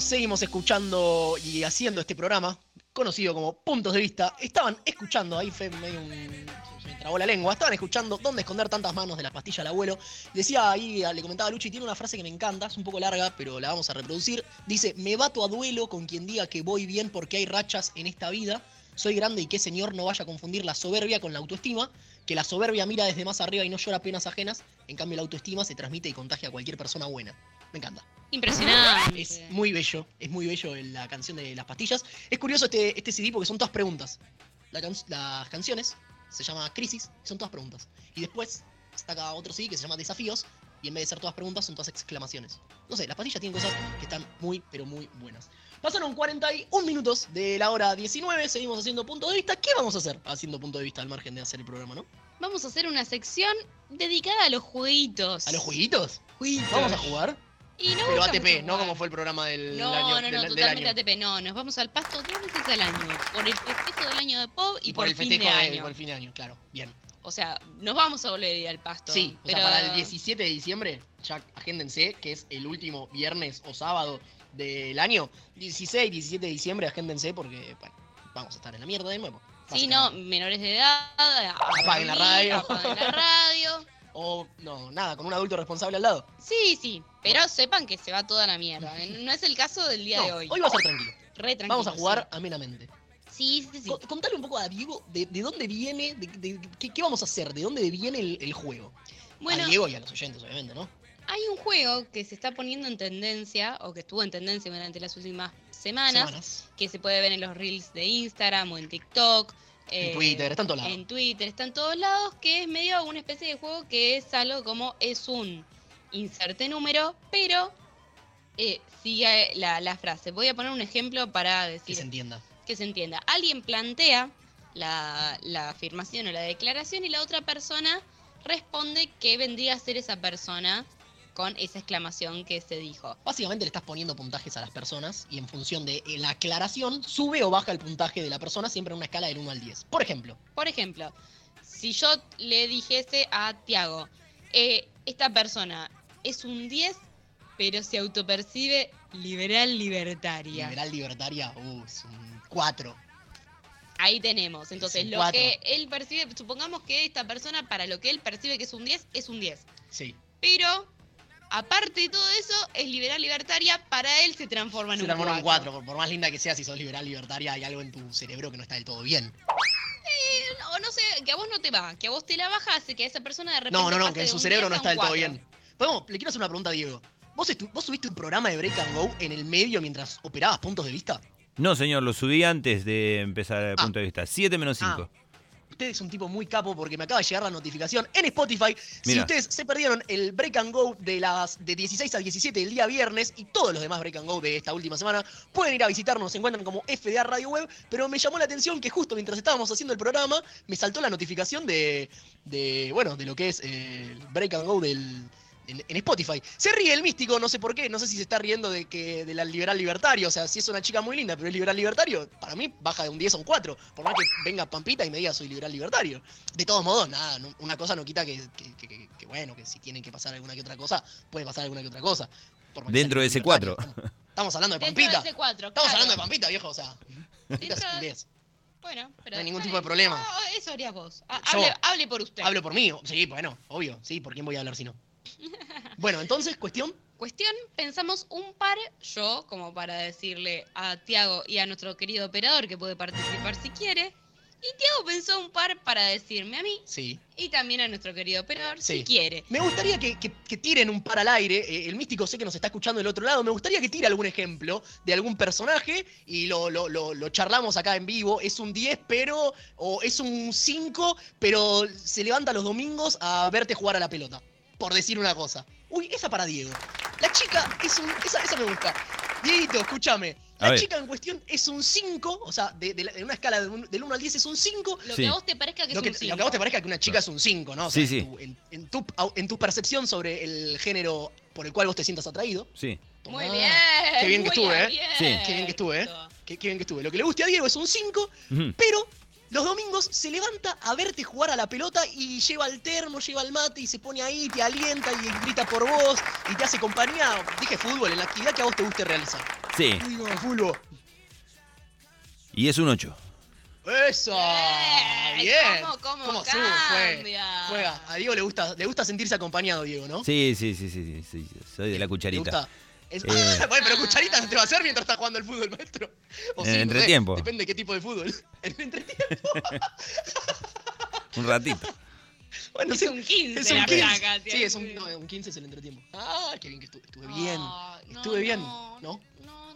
Seguimos escuchando y haciendo este programa, conocido como Puntos de Vista. Estaban escuchando, ahí fue medio un... me trabó la lengua, estaban escuchando ¿Dónde esconder tantas manos de la pastilla al abuelo? Decía ahí, le comentaba Luchi, tiene una frase que me encanta, es un poco larga, pero la vamos a reproducir. Dice, me bato a duelo con quien diga que voy bien porque hay rachas en esta vida. Soy grande y que señor no vaya a confundir la soberbia con la autoestima, que la soberbia mira desde más arriba y no llora penas ajenas, en cambio la autoestima se transmite y contagia a cualquier persona buena. Me encanta. Impresionante. Es muy bello, es muy bello la canción de las pastillas. Es curioso este, este CD porque son todas preguntas. La can- las canciones se llama Crisis, son todas preguntas. Y después saca otro CD que se llama Desafíos, y en vez de ser todas preguntas, son todas exclamaciones. No sé, las pastillas tienen cosas que están muy, pero muy buenas. Pasaron 41 minutos de la hora 19, seguimos haciendo punto de vista. ¿Qué vamos a hacer haciendo punto de vista al margen de hacer el programa, no? Vamos a hacer una sección dedicada a los jueguitos. ¿A los jueguitos? jueguitos. ¿Vamos a jugar? Y no Pero ATP, no como fue el programa del No, año. no, del- no, del totalmente año. ATP. No, nos vamos al pasto dos veces al año. Por el festejo del año de Pop y, Y por, el fin festejo de de, año. por el fin de año, claro. Bien. O sea, nos vamos a volver a ir al pasto. Sí, o pero... sea, para el 17 de diciembre, ya agéndense, que es el último viernes o sábado del año. 16, 17 de diciembre, agéndense porque, bueno, vamos a estar en la mierda de nuevo. Sí, no, menores de edad. Apaguen la radio. Apaguen la radio. [laughs] O, no, nada, con un adulto responsable al lado. Sí, sí, pero sepan que se va toda la mierda. [laughs] No es el caso del día No, de hoy. hoy va a ser tranquilo. Re tranquilo, Vamos a jugar amenamente. Sí, sí, sí. sí. Co- Contale un poco a Diego de, de dónde viene, de, de- qué, qué vamos a hacer, de dónde viene el, el juego. Bueno, a Diego y a los oyentes, obviamente, ¿no? hay un juego que se está poniendo en tendencia, o que estuvo en tendencia durante las últimas semanas, Semanas. que se puede ver en los reels de Instagram o en TikTok. En eh, Twitter, está en todos lados. En Twitter, está en todos lados, que es medio una especie de juego que es algo como es un inserte número, pero eh, sigue la, la frase. Voy a poner un ejemplo para Que decir se entienda. que se entienda. Alguien plantea la, la afirmación o la declaración y la otra persona responde que vendría a ser esa persona con esa exclamación que se dijo. Básicamente le estás poniendo puntajes a las personas y en función de eh, la aclaración sube o baja el puntaje de la persona siempre en una escala del 1 al 10. Por ejemplo, Por ejemplo, si yo le dijese a Tiago, eh, esta persona es un 10, pero se autopercibe liberal libertaria. liberal libertaria, uh, es un 4. Ahí tenemos. Entonces, lo cuatro. que él percibe, supongamos que esta persona, para lo que él percibe que es un 10, es un 10. Sí. Pero, aparte de todo eso, es liberal libertaria, para él se transforma en Se un transforma en un 4. 4. Por, por más linda que sea, si sos liberal libertaria, hay algo en tu cerebro que no está del todo bien. O no sé, que a vos no te va, que a vos te la baja, hace que a esa persona de repente. No, no, no, que en su cerebro 10 no está del todo 4. bien. Podemos, le quiero hacer una pregunta a Diego. ¿Vos, estu- ¿Vos subiste un programa de Break and Go en el medio mientras operabas puntos de vista? No, señor, lo subí antes de empezar el Ah. punto de vista. 7 menos 5. Usted es un tipo muy capo porque me acaba de llegar la notificación en Spotify. Si ustedes se perdieron el Break and Go de las de 16 a 17 del día viernes y todos los demás Break and Go de esta última semana, pueden ir a visitarnos, se encuentran como FDA Radio Web, pero me llamó la atención que justo mientras estábamos haciendo el programa, me saltó la notificación de, de bueno, de lo que es el Break and Go del en, Spotify. Se ríe el místico, no sé por qué, no sé si se está riendo de que de la liberal libertario, o sea, si es una chica muy linda, pero es liberal libertario, para mí baja de un 10 a un 4, por más que venga Pampita y me diga soy liberal libertario. De todos modos, nada, una cosa no quita que, bueno, que si tienen que pasar alguna que otra cosa, puede pasar alguna que otra cosa. Dentro de ese 4. Estamos, hablando de Pampita. estamos hablando de Pampita, viejo, o sea. Bueno, pero. No hay ningún tipo de problema. eso harías vos. Hable, hable, por usted. Hablo por mí. Sí, bueno, obvio. Sí, ¿por quién voy a hablar si no? [laughs] Bueno, entonces, cuestión. Cuestión, pensamos un par, yo, como para decirle a Tiago y a nuestro querido operador que puede participar si quiere. Y Tiago pensó un par para decirme a mí. Sí. Y también a nuestro querido operador si quiere. Me gustaría que, tiren un par al aire. Eh, el místico sé que nos está escuchando del otro lado. Me gustaría que tire algún ejemplo de algún personaje y lo, lo, lo charlamos acá en vivo. Es un 10, pero. O es un 5, pero se levanta los domingos a verte jugar a la pelota por decir una cosa. Uy, esa para Diego. La chica es un. Esa, esa me gusta. Dieguito, escúchame. La chica en cuestión es un 5, o sea, de, una escala del 1 al 10 es un 5. Lo que a vos te parezca que es un 5. Lo que a vos te parezca que una chica es un 5, ¿no? sí, sí. En tu, en, tu, percepción sobre el género por el cual vos te sientas atraído. Sí. muy bien. Qué bien que estuve, ¿eh? Sí. Qué bien que estuve, ¿eh? Qué, bien que estuve. Lo que le guste a Diego es un 5, pero los domingos se levanta a verte jugar a la pelota y lleva el termo, lleva el mate y se pone ahí, te alienta y grita por vos y te hace compañía. Dije fútbol, en la actividad que a vos te guste realizar. Sí. fútbol. Y es un 8. ¡Eso! ¡Bien! ¿Cómo, cómo, cambia? Juega. A Diego le gusta, le gusta sentirse acompañado, Diego, ¿no? Sí, sí, sí, sí, sí, Soy de la cucharita. Eh, [laughs] bueno, pero cucharita no te va a hacer mientras estás jugando el fútbol, maestro. en el entretiempo. depende de qué tipo de fútbol. [laughs] En el entretiempo. [laughs] un ratito. Bueno, es un 15 es un 15. Placa, sí, es un, no, un 15 es el entretiempo. Ah, qué bien que estuve, estuve bien. estuve bien, ¿no? ¿no?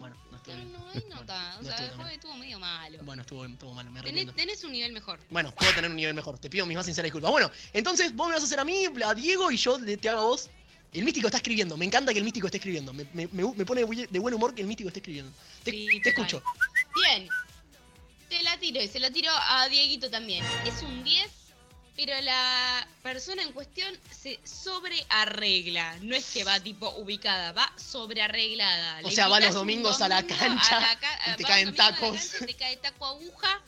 Bueno, no estuve bien. No, no, nota. O sea, el juego estuvo medio malo. Bueno, estuvo, estuvo malo, me tenés, tenés un nivel mejor. Bueno, puedo tener un nivel mejor. Te pido mis más sinceras disculpas. Bueno, entonces vos me vas a hacer a mí, a Diego, y yo te hago a vos el místico está escribiendo. Me encanta que el místico esté escribiendo. Me, pone de buen humor que el místico esté escribiendo. Te, escucho. Bien. Te la tiro y se la tiro a Dieguito también. Es un 10, pero la persona en cuestión se sobrearregla. No es que va tipo ubicada, va sobrearreglada. O sea, va los domingos a la cancha y te caen tacos. te cae taco aguja,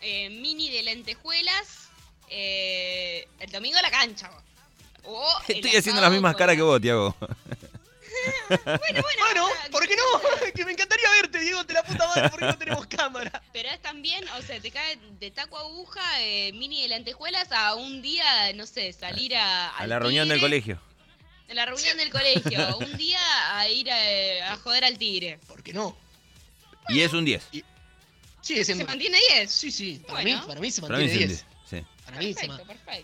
eh, mini de lentejuelas. Eh, el domingo a la cancha. [laughs] Estoy haciendo las mismas caras que vos, Tiago. bueno, bueno. Bueno, ¿por qué no? [laughs] que me encantaría verte, Diego, te la puta madre, porque no tenemos [laughs] cámara. Pero es también, o sea, te cae de taco aguja, eh, mini de lentejuelas a un día, no sé, salir a. A la reunión del colegio. A la reunión del colegio. un día a ir a, joder al tigre. ¿Por qué no? y es un 10. Sí, ¿Se mantiene 10? Sí, sí. Para, mí, para mí se mantiene 10. Para, mí se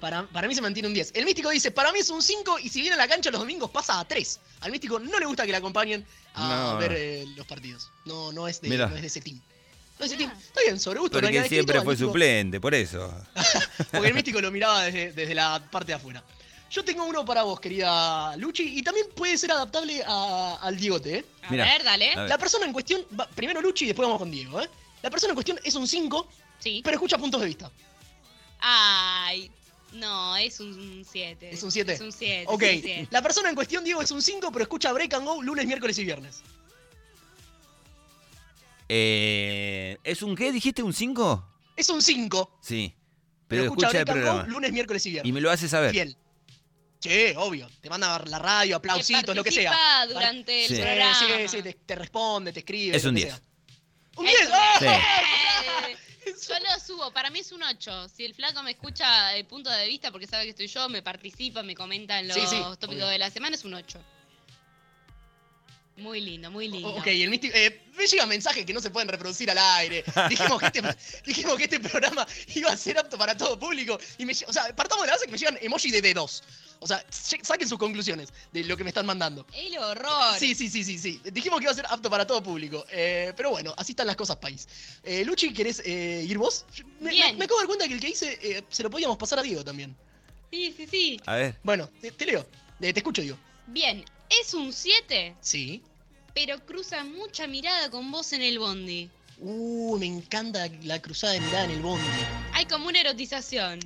para, mí se mantiene un 10. El místico dice, para mí es un 5 y si viene a la cancha los domingos pasa a 3. Al místico no le gusta que le acompañen a ver eh, los partidos. No, no, es de, no es de ese team. No es ese team. Está bien, sobre gusto. Porque siempre fue suplente, por eso. [laughs] Porque el místico lo miraba desde, la parte de afuera. Yo tengo uno para vos, querida Luchi, y también puede ser adaptable al Diegote, ¿eh? A ver, dale. La persona en cuestión, primero Luchi y después vamos con Diego, ¿eh? La persona en cuestión es un 5, sí. pero escucha puntos de vista. Ay, no, es un 7. ¿Es un 7? Es un 7. Ok, la persona en cuestión, Diego, es un 5, pero escucha Break and Go lunes, miércoles y viernes. Eh, ¿Es un qué? ¿Dijiste un 5? Es un 5. Sí. Pero, escucha, escucha Break and Go lunes, miércoles y viernes. Y me lo hace saber. Fiel. Sí, obvio. Te manda a la radio, aplausitos, lo que sea. durante el programa. Sí, sí, te, responde, te escribe. Es un 10. ¡Un 10! Sí. Yo lo subo, para mí es un 8. Si el flaco me escucha el punto de vista porque sabe que estoy yo, me participa, me comenta en los tópicos de la semana, es un 8. Muy lindo, muy lindo. Ok, el místico. Eh, me llegan mensajes que no se pueden reproducir al aire. [laughs] Dijimos que, este, dijimos que este programa iba a ser apto para todo público. Y me, o sea, partamos de la base que me llegan emoji de dedos. O sea, saquen sus conclusiones de lo que me están mandando. El horror. Sí, sí, sí, sí, sí. Dijimos que iba a ser apto para todo público. Eh, pero bueno, así están las cosas, país. Eh, Luchi, ¿querés eh, ir vos? Me, Bien. Me, acabo de dar cuenta que el que hice se lo podíamos pasar a Diego también. Sí, sí, sí. A ver. Bueno, te, leo. te escucho, Diego. Bien, ¿es un 7? Sí. Pero cruza mucha mirada con vos en el bondi. Uh, me encanta la cruzada de mirada en el bondi. Hay como una erotización.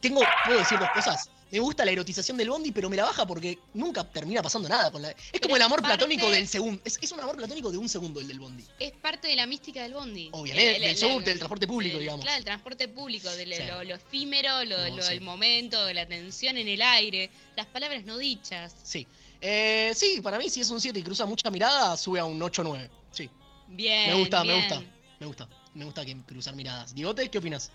Tengo, ¿puedo decir dos cosas? Me gusta la erotización del bondi, pero me la baja porque nunca termina pasando nada con la. Es como el amor platónico del segundo. Es, un amor platónico de un segundo el del bondi. Es parte de la mística del bondi. Obviamente, del subte, del transporte público, digamos. Claro, el transporte público, de lo, efímero, lo, del momento, de la tensión en el aire, las palabras no dichas. Sí. Eh, sí, para mí, si es un 7 y cruza mucha mirada, sube a un 8 9. Sí. Bien. Me gusta, me gusta. Me gusta. Me gusta que cruzar miradas. Digote, ¿qué opinas?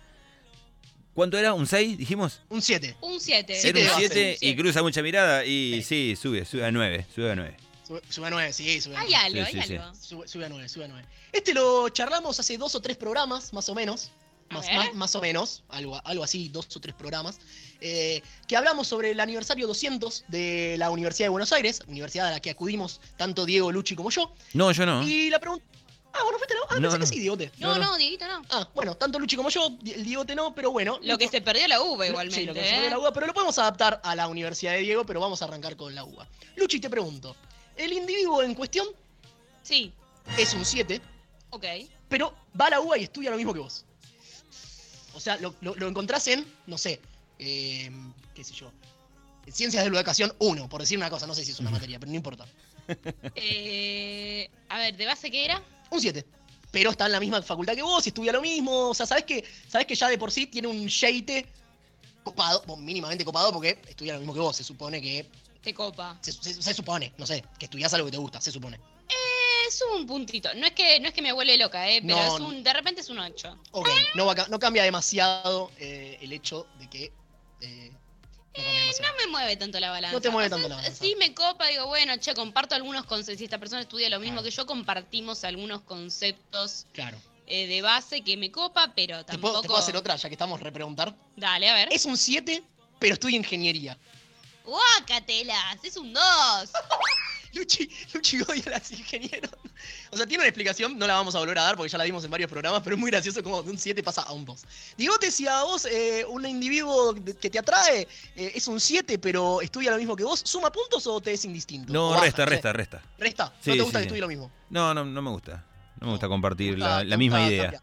¿Cuánto era? ¿Un 6, dijimos? Un 7. Un 7. Era un 7 y cruza mucha mirada y sí, sube, sube a 9, sube a 9. Sube, a 9, sí, sube a 9. Hay algo, hay algo. Sube, a 9, sube a 9. Este lo charlamos hace dos o tres programas, más o menos. Más, más, o menos, algo, algo así, dos o tres programas. Eh, que hablamos sobre el aniversario 200 de la Universidad de Buenos Aires, universidad a la que acudimos tanto Diego Luchi como yo. No, yo no. Y la pregunta. Ah, bueno, fuiste no. Ah, pensé que sí, Diegote. No, no, Dieguito no. Ah, bueno, tanto Luchi como yo, el Diegote no, pero bueno. Lo que se perdió la uva igualmente. Sí, lo que se perdió la uva, pero lo podemos adaptar a la Universidad de Diego, pero vamos a arrancar con la uva. Luchi, te pregunto. ¿El individuo en cuestión? Sí. Es un 7. Ok. Pero va a la uva y estudia lo mismo que vos. O sea, lo, encontrás en, no sé, eh, qué sé yo, Ciencias de la Educación 1, por decir una cosa, no sé si es una materia, pero no importa. [laughs] Eh, a ver, ¿de base qué era? Un 7. Pero está en la misma facultad que vos y estudia lo mismo. O sea, sabes que, sabes que ya de por sí tiene un sheite copado, mínimamente copado, porque estudia lo mismo que vos. Se supone que. Te copa. Se, supone, no sé, que estudias algo que te gusta, se supone. Es un puntito. No es que, no es que me vuelve loca, ¿eh? Pero es un, de repente es un 8. Ok, no, no cambia demasiado eh, el hecho de que eh, eh, no me mueve tanto la balanza. No te mueve tanto la balanza. Sí me copa, digo, bueno, che, comparto algunos conceptos. Si esta persona estudia lo mismo que yo, compartimos algunos conceptos claro. Eh, de base que me copa, pero tampoco... ¿Te puedo, hacer otra, ya que estamos repreguntar? Dale, a ver. Es un 7, pero estudia ingeniería. ¡Guácatelas! ¡Es un 2! [laughs] Luchi, Luchi odia a las ingenieros. O sea, tiene una explicación, no la vamos a volver a dar porque ya la dimos en varios programas, pero es muy gracioso como de un 7 pasa a un 2. Digote, si a vos eh, un individuo que te atrae eh, es un 7, pero estudia lo mismo que vos, ¿suma puntos o te es indistinto? No, resta, resta, resta. ¿Resta? ¿No te gusta que estudie lo mismo? No, no, no me gusta. No me gusta compartir la, misma idea.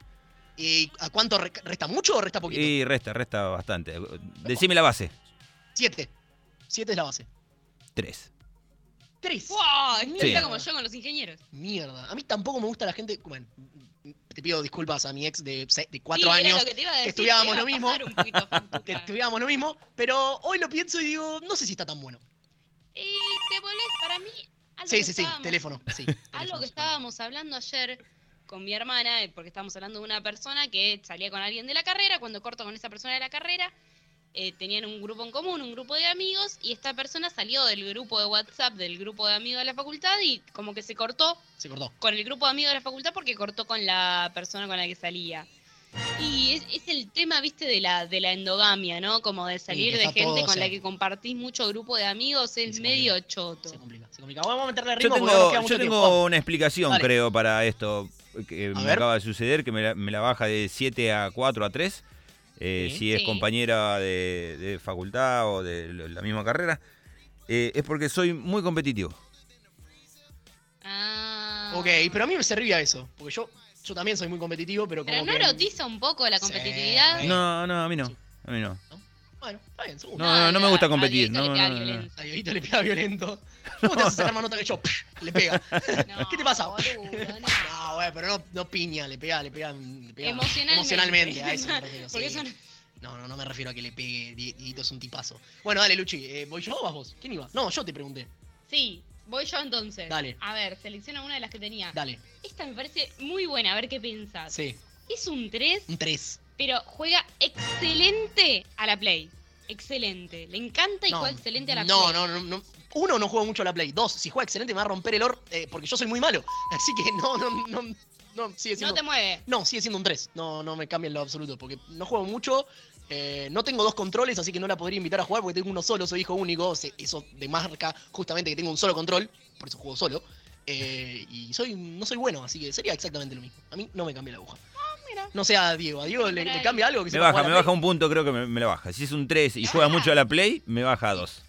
¿Y a cuánto resta mucho o resta poquito? Sí, resta, resta bastante. Decime la base. 7. 7 es la base. 3. Tres. Mierda como yo con los ingenieros. Mierda. A mí tampoco me gusta la gente. Bueno, te pido disculpas a mi ex de, de cuatro años. que, estudiábamos lo mismo. que estudiábamos lo mismo. Pero hoy lo pienso y digo, no sé si está tan bueno. Y te volvés para mí. sí, sí, sí, teléfono. Sí, [laughs] algo que estábamos hablando ayer con mi hermana, eh, porque estábamos hablando de una persona que salía con alguien de la carrera, cuando corto con esa persona de la carrera, eh, tenían un grupo en común, un grupo de amigos, y esta persona salió del grupo de WhatsApp, del grupo de amigos de la facultad, y como que se cortó. Se cortó. Con el grupo de amigos de la facultad porque cortó con la persona con la que salía. Y es, el tema, viste, de la, de la endogamia, ¿no? Como de salir de gente con la que compartís mucho grupo de amigos, es medio choto. Se complica, se complica. Vamos a meterle ritmo Yo tengo, yo tengo una explicación, creo, para esto que me acaba de suceder, que me la, me la baja de 7 a 4 a 3 eh, si es compañera de, facultad o de la misma carrera, eh, es porque soy muy competitivo. Ah. Ok, pero a mí me servía eso, porque yo, yo también soy muy competitivo, pero como ¿Pero no erotiza un poco la competitividad? No, no, a mí no. A mí no. Bueno, está bien, No, no, no, me gusta competir. [laughs] No, no, no, A Dieguito le pega violento. ¿Cómo te vas a hacer más nota que yo? Le pega. ¿Qué te pasa? No, güey, pero no, no piña, le pega, le pega, le pega emocionalmente. emocionalmente. A eso me refiero. [laughs] Sí. No, no, no me refiero a que le pegue. Dieguito es un tipazo. Bueno, dale, Luchi. Eh, ¿Voy yo o vas vos? ¿Quién iba? No, yo te pregunté. Sí, voy yo entonces. Dale. A ver, selecciona una de las que tenía. Dale. Esta me parece muy buena, a ver qué pensás. Sí. Es un 3. Un 3. Pero juega excelente a la Play. Excelente. Le encanta y juega excelente a la no, Play. No, no, no. Uno, no juego mucho a la Play. Dos, si juega excelente me va a romper el or eh, porque yo soy muy malo. [laughs] Así que no, no, no. No, sigue siendo, no te mueve. No, sigue siendo un 3. No, no me cambia en lo absoluto. Porque no juego mucho. Eh, no tengo dos controles, así que no la podría invitar a jugar porque tengo uno solo, soy hijo único. Eso demarca justamente que tengo un solo control. Por eso juego solo. Eh, y soy no soy bueno, así que sería exactamente lo mismo. A mí no me cambia la aguja. Ah, no sé a Diego. ¿A Diego le, cambia algo? Que me baja, me baja un punto, creo que me, me, lo baja. Si es un 3 y juega mucho a la Play, me baja a 2.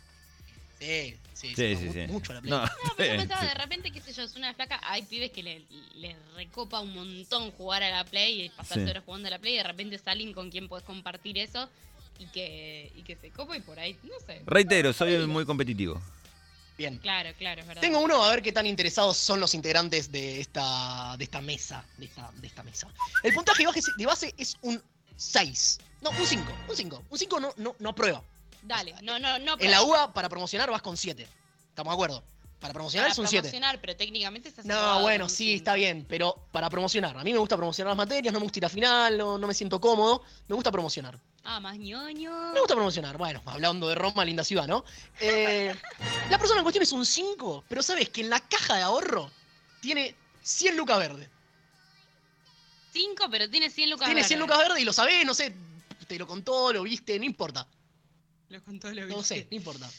Sí, sí, sí, sí, sí, Mucho a la Play. No, [laughs] pero yo pensaba, de repente, qué sé yo, es una flaca. Hay pibes que le, le, recopa un montón jugar a la Play y pasarse horas jugando a la Play. Y de repente salen con quien puedes compartir eso y que, y que se copa y por ahí, no sé. Reitero, soy muy competitivo. Bien. Claro, claro, es verdad. Tengo uno a ver qué tan interesados son los integrantes de esta, de esta mesa. De esta, de esta mesa. El puntaje de base, es un 6. No, un 5. Un 5. Un 5 no, no, no aprueba. Dale, no, no, no. En la UA, para promocionar, vas con 7. ¿Estamos de acuerdo? Para promocionar es un 7. Para promocionar, pero técnicamente estás No, bueno, sí, está bien, pero para promocionar. A mí me gusta promocionar las materias, no me gusta ir a final, no, no me siento cómodo. Me gusta promocionar. Ah, más ñoño. Me gusta promocionar. Bueno, hablando de Roma, linda ciudad, ¿no? Eh, [laughs] la persona en cuestión es un 5, pero sabes que en la caja de ahorro tiene 100 lucas verde. 5, pero tiene 100 lucas verde. Tiene 100 lucas verde y lo sabés, no sé, te lo contó, lo viste, no importa. Lo contó, lo viste. No sé, no importa.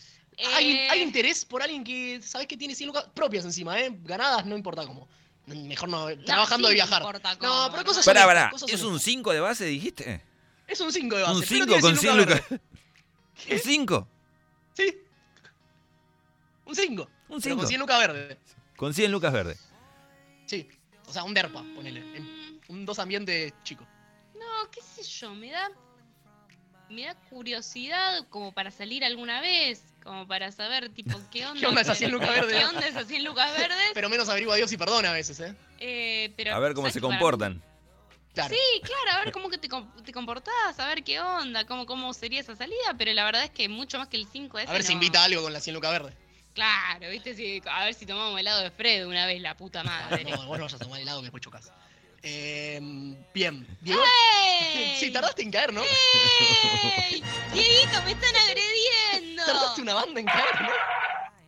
¿Hay, ¿Hay, interés por alguien que sabes que tiene 100 lucas propias encima, ¿eh? Ganadas, no importa cómo. Mejor no, trabajando de viajar. no, pero cosas Pará, pará. ¿Es un 5 de base, dijiste? Es un 5 de base. ¿Un 5 con 100 lucas? ¿Un 5? Sí. Un 5. Un 5. Con 100 lucas verde. Con 100 lucas verde. Sí. O sea, un derpa, ponele. Un dos ambientes chico. No, qué sé yo, me da. Me da curiosidad como para salir alguna vez. Como para saber, tipo, [laughs] ¿qué onda? ¿Qué onda esas 100 lucas verdes? ¿Qué onda esas 100 lucas verdes? Pero menos averigua Dios y perdona a veces, ¿eh? eh pero, a ver cómo se comportan. Sí, claro, a ver cómo que te, te, comportás, a ver qué onda, cómo, cómo sería esa salida, pero la verdad es que mucho más que el 5 es. A ver si invita algo con la 100 lucas verde. Claro, viste, si, a ver si tomamos helado de Fred una vez, la puta [laughs] madre. no, vos no vas a tomar helado que después chocas. Eh, bien, Diego. Sí, tardaste en caer, ¿no? ¡Ey! Dieguito, me están agrediendo. Tardaste una banda en caer, ¿no?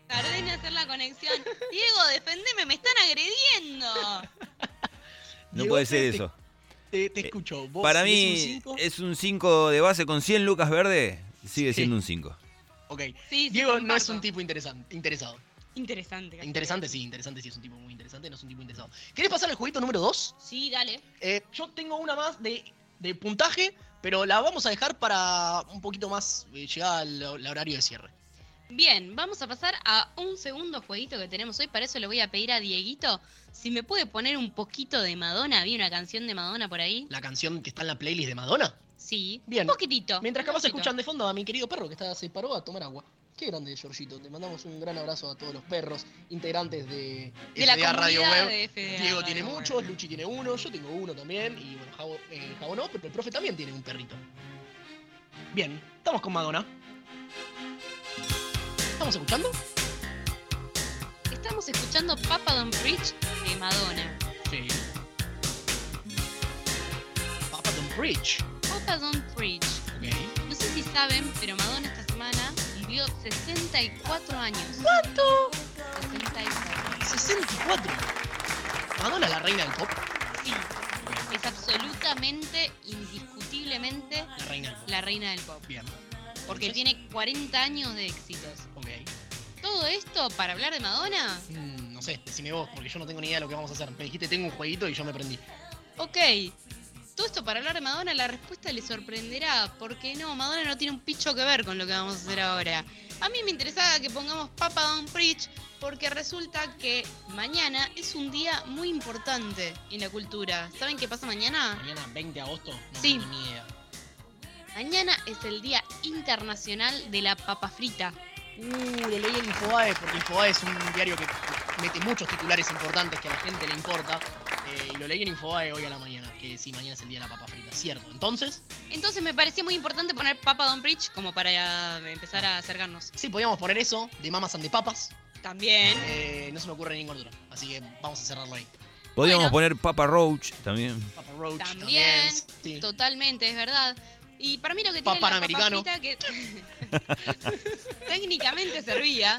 Tardé en hacer la conexión. Diego, defendeme, me están agrediendo. No puede ser eso. Te, eh, escucho. Para mí es un 5 de base con 100 lucas verde, sigue siendo un 5. Ok. Diego no es un tipo interesante, interesado. Interesante. Interesante, sí, interesante, sí, es un tipo muy interesante, no es un tipo interesado. ¿Querés pasar al jueguito número 2? Sí, dale. Eh, yo tengo una más de, puntaje, pero la vamos a dejar para un poquito más eh, llegada al horario de cierre. Bien, vamos a pasar a un segundo jueguito que tenemos hoy. Para eso le voy a pedir a Dieguito si me puede poner un poquito de Madonna. ¿Vi una canción de Madonna por ahí? ¿La canción que está en la playlist de Madonna? Sí, Bien. un poquitito. Mientras que vas escuchan de fondo a mi querido perro que está, se paró a tomar agua. Qué grande, Georgito. Te mandamos un gran abrazo a todos los perros integrantes de, de la Radio Web. Diego tiene muchos, Luchi tiene uno, yo tengo uno también. Y bueno, Javo, eh, Javo no, pero el profe también tiene un perrito. Bien, estamos con Madonna. ¿Estamos escuchando? Estamos escuchando Papa Don't Preach de Madonna. Sí. Papa Don't Preach. Papa Don't Preach. No sé si saben, pero Madonna esta semana vivió 64 años. ¿Cuánto? 64. 64. Madonna la reina del pop. Sí. Es absolutamente, indiscutiblemente la reina del pop. La reina del pop. Bien. Porque tiene 40 años de éxitos. Ok. ¿Todo esto para hablar de Madonna? Mm, no sé, decime vos, porque yo no tengo ni idea de lo que vamos a hacer. Me dijiste tengo un jueguito y yo me prendí. Ok. Todo esto para hablar de Madonna, la respuesta le sorprenderá, porque no, Madonna no tiene un picho que ver con lo que vamos a hacer ahora. A mí me interesaba que pongamos Papa Don't Preach, porque resulta que mañana es un día muy importante en la cultura. ¿Saben qué pasa mañana? Mañana, 20 de agosto. No sí. Tengo ni idea. Mañana es el Día Internacional de la Papa Frita. Uh, lo leí en Infobae, porque Infobae es un diario que mete muchos titulares importantes que a la gente le importa. Eh, y lo leí en Infobae hoy a la mañana, que sí, mañana es el Día de la Papa Frita, ¿cierto? Entonces... Entonces me pareció muy importante poner Papa Don Bridge como para empezar a acercarnos. Sí, podíamos poner eso, de Mamas and de Papas. También. Eh, no se me ocurre ningún otro, así que vamos a cerrarlo ahí. Podríamos poner Papa Roach también. Papa Roach también. Totalmente, es verdad. Y para mí lo que tiene Papá la americano. papa frita que [laughs] técnicamente servía,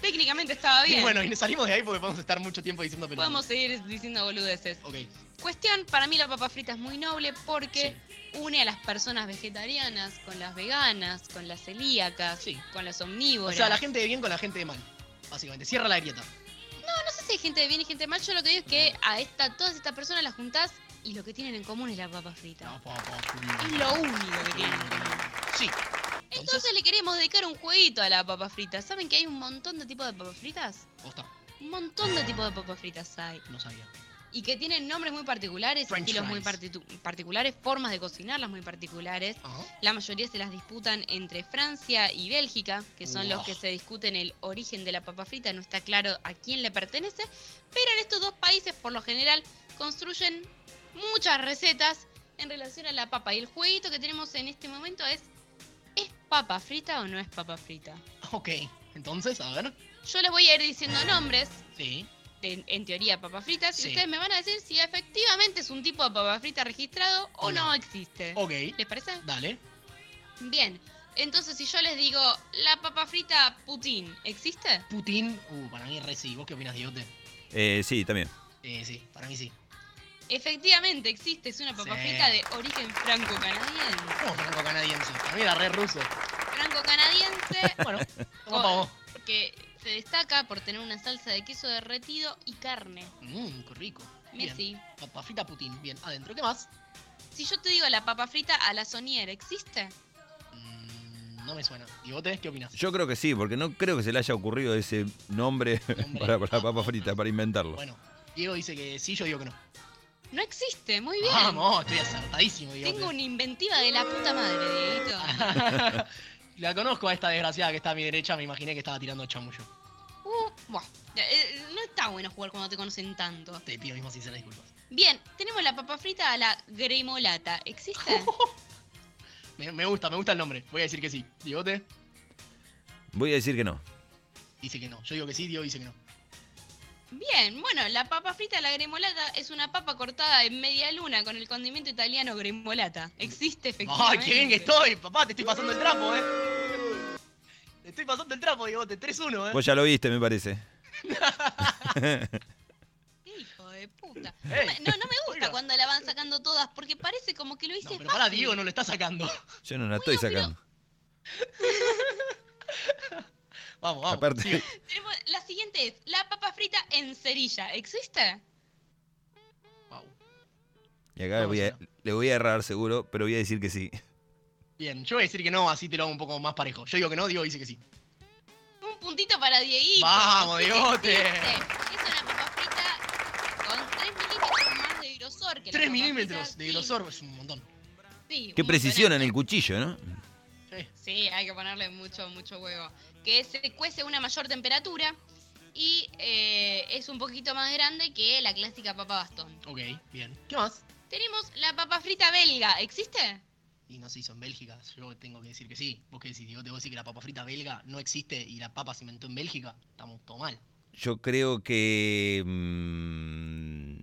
técnicamente estaba bien. Y bueno, y salimos de ahí porque podemos estar mucho tiempo diciendo pelotas. Podemos seguir diciendo boludeces. Ok. Cuestión, para mí la papa frita es muy noble porque une a las personas vegetarianas con las veganas, con las celíacas, Sí. con las O omnívoras. sea, la gente de bien con la gente de mal. Básicamente. Cierra la grieta. No sé si hay gente de bien y gente de mal, yo lo que digo es que a esta, todas estas personas las juntás y lo que tienen en común es la papa frita. No, pa, pa, Es lo único que tienen en común. Sí. Entonces le queremos dedicar un jueguito a la papa frita. ¿Saben que hay un montón de tipos de papas fritas? Posta, Un montón de tipos de papas fritas hay. no sabía. Y que tienen nombres muy particulares, French estilos muy partitu- particulares, formas de cocinarlas muy particulares. Ajá. La mayoría se las disputan entre Francia y Bélgica, que son los que se discuten el origen de la papa frita. No está claro a quién le pertenece, pero en estos dos países, por lo general, construyen muchas recetas en relación a la papa. Y el jueguito que tenemos en este momento es: ¿es papa frita o no es papa frita? Ok. Entonces, a ver. Yo les voy a ir diciendo nombres, Sí. de- en teoría papas fritas, Sí. y ustedes me van a decir si efectivamente es un tipo de papa frita registrado o O no. no existe. Ok. ¿Les parece? Dale. Bien, entonces si yo les digo, la papa frita Putin, ¿existe? Putin. Uh, para mí re sí. ¿Vos qué opinas, Diote? Eh, sí, también. Eh, sí, para mí sí. Efectivamente existe, es una papa Sí. frita de origen franco-canadiense. ¿Cómo franco-canadiense? Para mí era re ruso. Franco-canadiense [laughs] Bueno, vos. que se destaca por tener una salsa de queso derretido y carne. Mmm, qué rico. Bien. Messi. Papa frita Putin. Bien, adentro. ¿Qué más? Si yo te digo la papa frita a la sonier, ¿existe? Mm, no me suena. ¿Y vos tenés qué opinas? Yo creo que sí, porque no creo que se le haya ocurrido ese nombre Nombre. para, [laughs] para la papa frita, para inventarlo. Bueno, Diego dice que sí, yo digo que no. No existe, muy bien. Vamos, estoy acertadísimo, Diego. Tengo una inventiva de la puta madre, Dieguito. [laughs] La conozco a esta desgraciada que está a mi derecha, me imaginé que estaba tirando chamullo. Uh, buah. Eh, no está bueno jugar cuando te conocen tanto. Te pido mismo sinceras disculpas. Bien, tenemos la papa frita a la gremolata. ¿Existe? [laughs] Me, me gusta, me gusta el nombre. Voy a decir que sí. Diegote Voy a decir que no. dice que no. Yo digo que sí, Diego dice que no. Bien, bueno, la papa frita la gremolata es una papa cortada en media luna con el condimento italiano gremolata. Existe efectivamente. ¡Ay, qué bien que estoy! Papá, te estoy pasando el trapo, eh. Te estoy pasando el trapo, Diegote. 3-1, eh. Vos ya lo viste, me parece. [laughs] Qué hijo de puta. No, no me gusta oiga. cuando la van sacando todas porque parece como que lo hice No, pero fácil. para Diego no lo está sacando. Yo no la estoy pero- sacando. Vamos, vamos. Aparte, sigue. [laughs] Tenemos- La siguiente es la papa frita en cerilla. ¿Existe? Wow. y acá le voy, a, le voy a errar seguro, pero voy a decir que sí. Bien, yo voy a decir que no, así te lo hago un poco más parejo. Yo digo que no, Diego dice que sí. Un puntito para Dieguito. Vamos, Sí, Diegote. Es una papa frita con 3 milímetros más de grosor que la 3 papa milímetros frita, de sí, grosor es un montón. Sí, Qué precisión en el cuchillo, ¿no? Sí. Sí, hay que ponerle mucho, mucho huevo. Que se cuece a una mayor temperatura y eh, es un poquito más grande que la clásica papa bastón. Ok, bien. ¿Qué más? Tenemos la papa frita belga. ¿Existe? Y no se hizo en Bélgica. Yo tengo que decir que sí. ¿Vos qué decís? Diego, te voy a decir que la papa frita belga no existe y la papa se inventó en Bélgica. Estamos todo mal. Yo creo que. mm,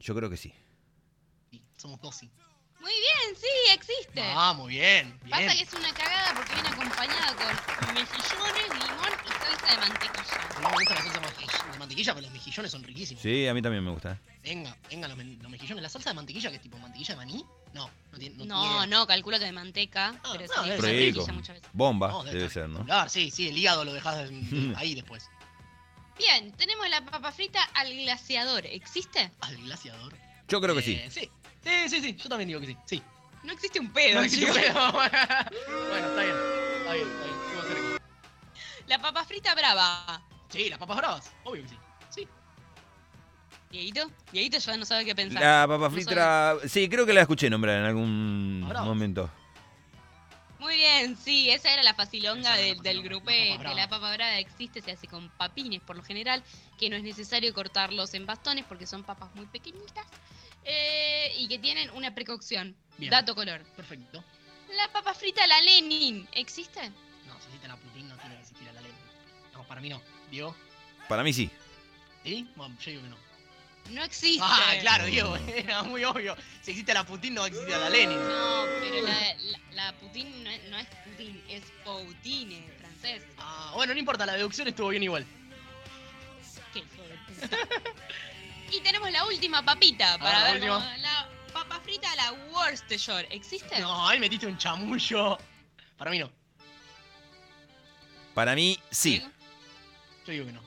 yo creo que sí. Y somos dos sí. Muy bien, sí, existe. Ah, muy bien. bien. Pasa que es una cagada porque viene acompañada con mejillones, limón y salsa de mantequilla. No me gusta la salsa mantequilla- de mantequilla, pero los mejillones son riquísimos. Sí, a mí también me gusta. Venga, venga los, men- los mejillones. ¿La salsa de mantequilla que es tipo mantequilla de maní? No, no tiene. No, No, tiene no, calculo que de manteca, Ah, pero no, sí, debe usa ser rico. mantequilla muchas veces. Bomba, No, debe ser, ¿no? espectacular, sí, sí, el hígado lo dejas de- de- ahí después. Bien, tenemos la papa frita al glaseador. ¿Existe? Al glaciador. Yo creo que sí. Eh, sí. Sí, sí, sí. Yo también digo que sí. Sí. No existe un pedo, No existe chicos. pedo. [laughs] bueno, está bien. Está bien, está bien. Estuvo cerca. La papa frita brava. Sí, las papas bravas. Obvio que sí. Sí. Dieguito, Dieguito ya no sabe qué pensar. La papa No frita. Sí, creo que la escuché nombrar en algún momento. Muy bien, sí, esa era la facilonga era la del la grupete. papa brava. La papa brava existe, se hace con papines por lo general, que no es necesario cortarlos en bastones porque son papas muy pequeñitas eh, y que tienen una precocción. Bien. Dato color. Perfecto. La papa frita la Lenin, ¿existe? No, si existe la Putin, no tiene que existir a la ley. No, para mí no. Diego. Para mí sí. ¿Sí? Bueno, yo digo que no. No existe. Ah, claro, Diego. [laughs] Era muy obvio. Si existe la Putin, no existe la Lenin. No, Poutine, es Poutine, francés. Ah, bueno, no importa, la deducción estuvo bien igual. Qué hijo de puta. [laughs] y tenemos la última papita para la ver última. cómo- la papa frita, la Worcestershire. ¿Existe? No, ahí metiste un chamullo. Para mí no. Para mí, sí. ¿Sí? Yo digo que no.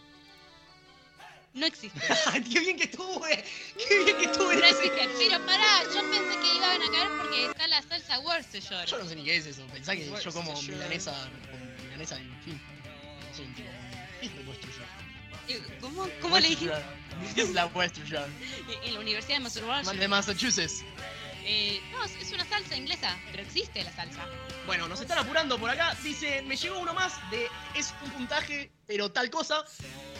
No existe. [laughs] ¡Qué bien que estuve! ¡Qué bien que estuve! No existe. Pero pará, yo pensé que iban a caer porque está la salsa Worcestershire. Yo no sé ni qué es eso. Pensá que yo como milanesa con milanesa y en fin. No soy un tipo. ¿Cómo, cómo le es [laughs] la Worcestershire? En la Universidad de Massachusetts. De Massachusetts. Eh, no, es- es una salsa inglesa, pero existe la salsa. Bueno, nos están apurando por acá. Dice, me llegó uno más de es un puntaje, pero tal cosa.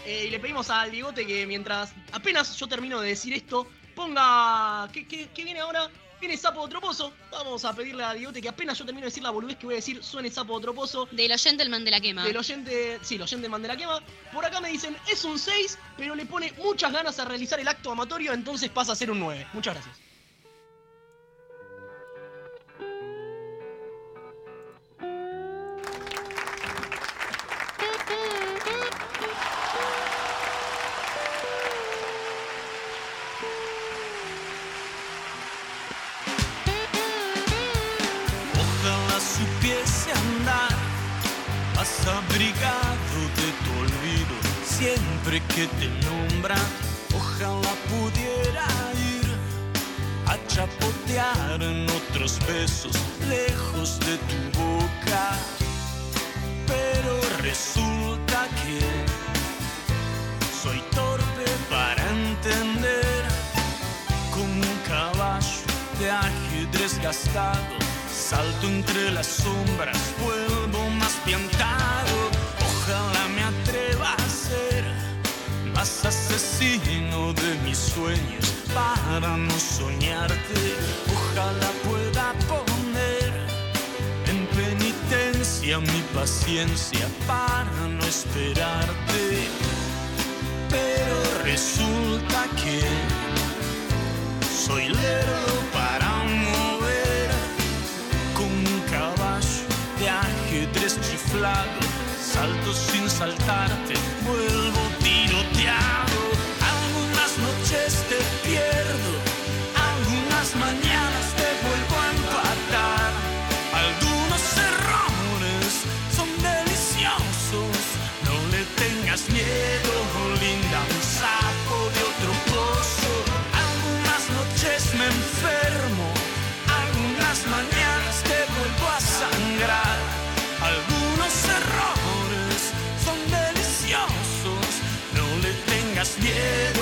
Eh, y le pedimos al bigote que mientras apenas yo termino de decir esto, ponga. ¿Qué, qué- qué viene ahora? Viene sapo de troposo. Vamos a pedirle a bigote que apenas yo termino de decir la boludez que voy a decir, suene sapo de troposo. De los gentleman de la quema. Del oyente, sí, el oyente Mandela Quema. Por acá me dicen, es un 6, pero le pone muchas ganas a realizar el acto amatorio, entonces pasa a ser un 9. Muchas gracias. Abrigado de tu olvido siempre que te nombra. Ojalá pudiera ir a chapotear en otros besos lejos de tu boca. Pero resulta que soy torpe para entender como un caballo de ajedrez gastado. Salto entre las sombras, vuelvo más piantado. Ojalá me atreva a ser más asesino de mis sueños para no soñarte. Ojalá pueda poner en penitencia mi paciencia para no esperarte. Pero resulta que soy lerdo para mover Salto sin saltarte, Yeah.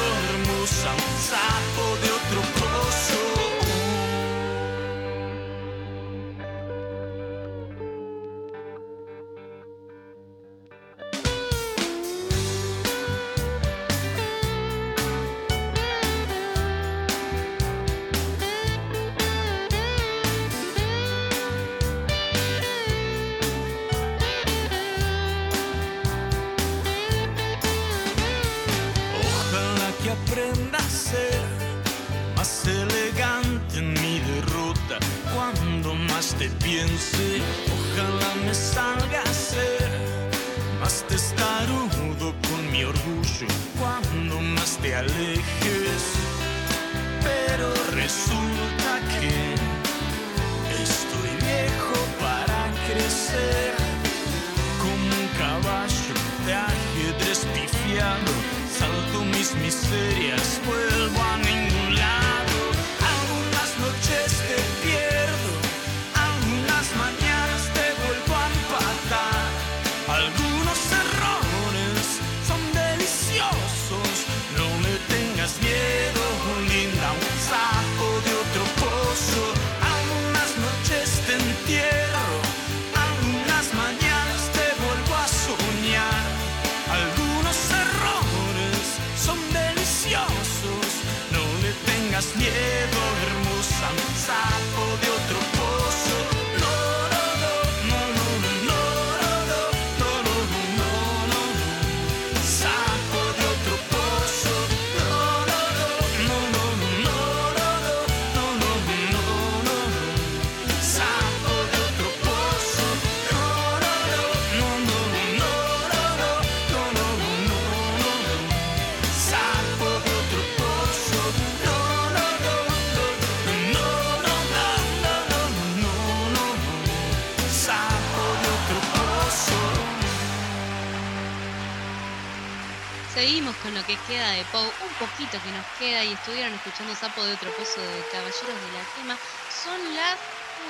Seguimos con lo que queda de Pau, un poquito que nos queda y estuvieron escuchando Sapo de otro pozo de Caballeros de la Quema. Son las.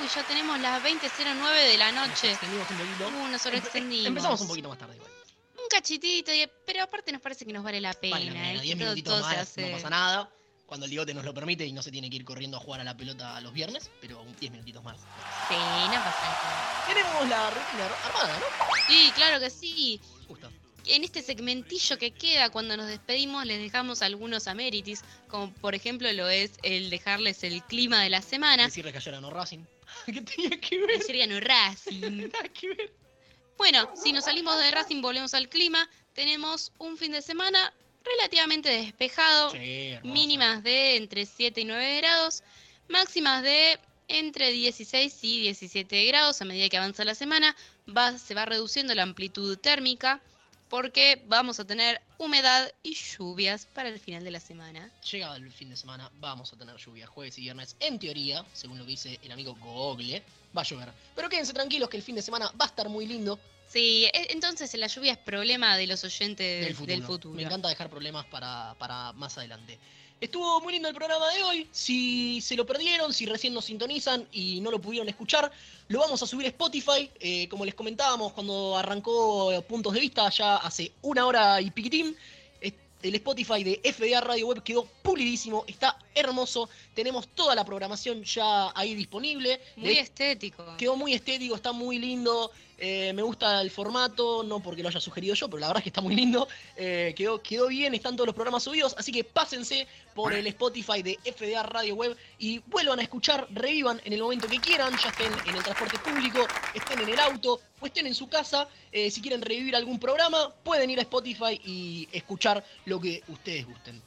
Uy, ya tenemos las 20.09 de la noche. Nos un poquito. Uh, nos extendimos. Empezamos un poquito más tarde igual. Un cachitito, pero aparte nos parece que nos vale la pena. Vale la pena, 10 minutitos más, no pasa nada. Cuando el Digote nos lo permite y no se tiene que ir corriendo a jugar a la pelota los viernes, pero 10 minutitos más. Sí, no pasa nada. Tenemos la rutina armada, ¿no? Sí, claro que sí. Justo en este segmentillo que queda cuando nos despedimos les dejamos algunos amenities, como por ejemplo lo es el dejarles el clima de la semana. Decirle que ayer no Racing. [laughs] ¿Qué tenía que ver? Ayer no Racing. [laughs] que ver. Bueno, si nos salimos de Racing volvemos al clima, tenemos un fin de semana relativamente despejado, mínimas de entre 7 y 9 grados, máximas de entre 16 y 17 grados a medida que avanza la semana, va, se va reduciendo la amplitud térmica, porque vamos a tener humedad y lluvias para el final de la semana. Llegado el fin de semana, vamos a tener lluvias jueves y viernes. En teoría, según lo que dice el amigo Google, va a llover. Pero quédense tranquilos que el fin de semana va a estar muy lindo. Sí, e, entonces la lluvia es problema de los oyentes del futuro. Me encanta dejar problemas para, para más adelante. Estuvo muy lindo el programa de hoy. Si se lo perdieron, si recién nos sintonizan y no lo pudieron escuchar, lo vamos a subir a Spotify. Eh, como les comentábamos cuando arrancó Puntos de Vista, ya hace una hora y piquitín. El Spotify de FDA Radio Web quedó pulidísimo, está hermoso. Tenemos toda la programación ya ahí disponible. Muy estético. Quedó muy estético, está muy lindo. Eh, me gusta el formato, no porque lo haya sugerido yo, pero la verdad es que está muy lindo. Eh, quedó, quedó bien, están todos los programas subidos, así que pásense por el Spotify de FDA Radio Web y vuelvan a escuchar, revivan en el momento que quieran, ya estén en el transporte público, estén en el auto o estén en su casa. Eh, si quieren revivir algún programa, pueden ir a Spotify y escuchar lo que ustedes gusten.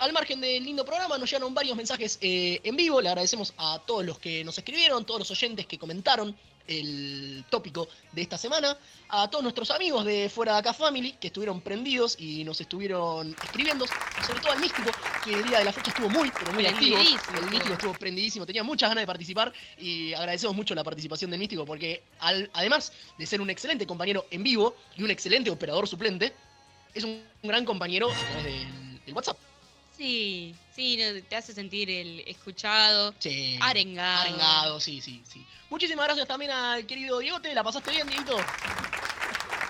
Al margen del lindo programa, nos llegaron varios mensajes en vivo. Le agradecemos a todos los que nos escribieron, todos los oyentes que comentaron el tópico de esta semana. A todos nuestros amigos de Fuera de Acá Family que estuvieron prendidos y nos estuvieron escribiendo, sobre todo al Místico, que el día de la fecha estuvo muy, pero muy activo. El Místico estuvo prendidísimo, tenía muchas ganas de participar y agradecemos mucho la participación del Místico porque además de ser un excelente compañero en vivo y un excelente operador suplente, es un gran compañero a través del WhatsApp. Sí, sí, te hace sentir el escuchado, arengado. Arengado, sí, sí, sí. Muchísimas gracias también al querido Diegote, ¿la pasaste bien, Dieguito?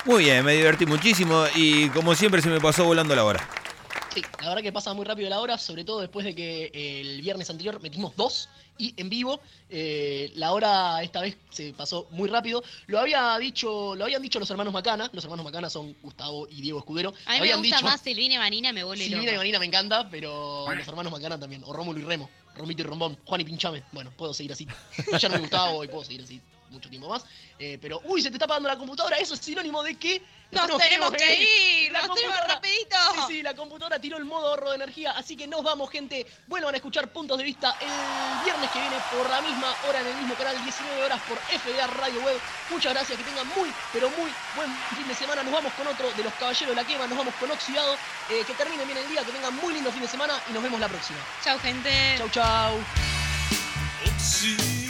Muy bien, me divertí muchísimo y como siempre se me pasó volando la hora. Sí, la verdad que pasa muy rápido la hora, sobre todo después de que el viernes anterior metimos dos y en vivo. Eh, la hora esta vez se pasó muy rápido. Lo había dicho, lo habían dicho los hermanos Macana. Los hermanos Macana son Gustavo y Diego Escudero. A mí me gusta más Silvina y Marina, me vuelve Silvina y Marina me encanta, pero los hermanos Macana también. O Rómulo y Remo. Romito y Rombón. Juan y Pinchame. Bueno, puedo seguir así. Ya no me y puedo seguir así mucho tiempo más. Eh, pero, uy, se te está apagando la computadora. Eso es sinónimo de que nos, tenemos que ir, nos tenemos rapidito. Sí, sí, la computadora tiró el modo ahorro de energía, así que nos vamos, gente. Vuelvan a escuchar puntos de vista el viernes que viene por la misma hora en el mismo canal, 19 horas por FDA Radio Web. Muchas gracias, que tengan muy, pero muy buen fin de semana. Nos vamos con otro de los Caballeros de la Quema, nos vamos con Oxidado. Eh, que terminen bien el día, que tengan muy lindo fin de semana y nos vemos la próxima. Chau, gente. Chau, chau. Dando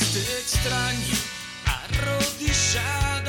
más te extraño arrodillada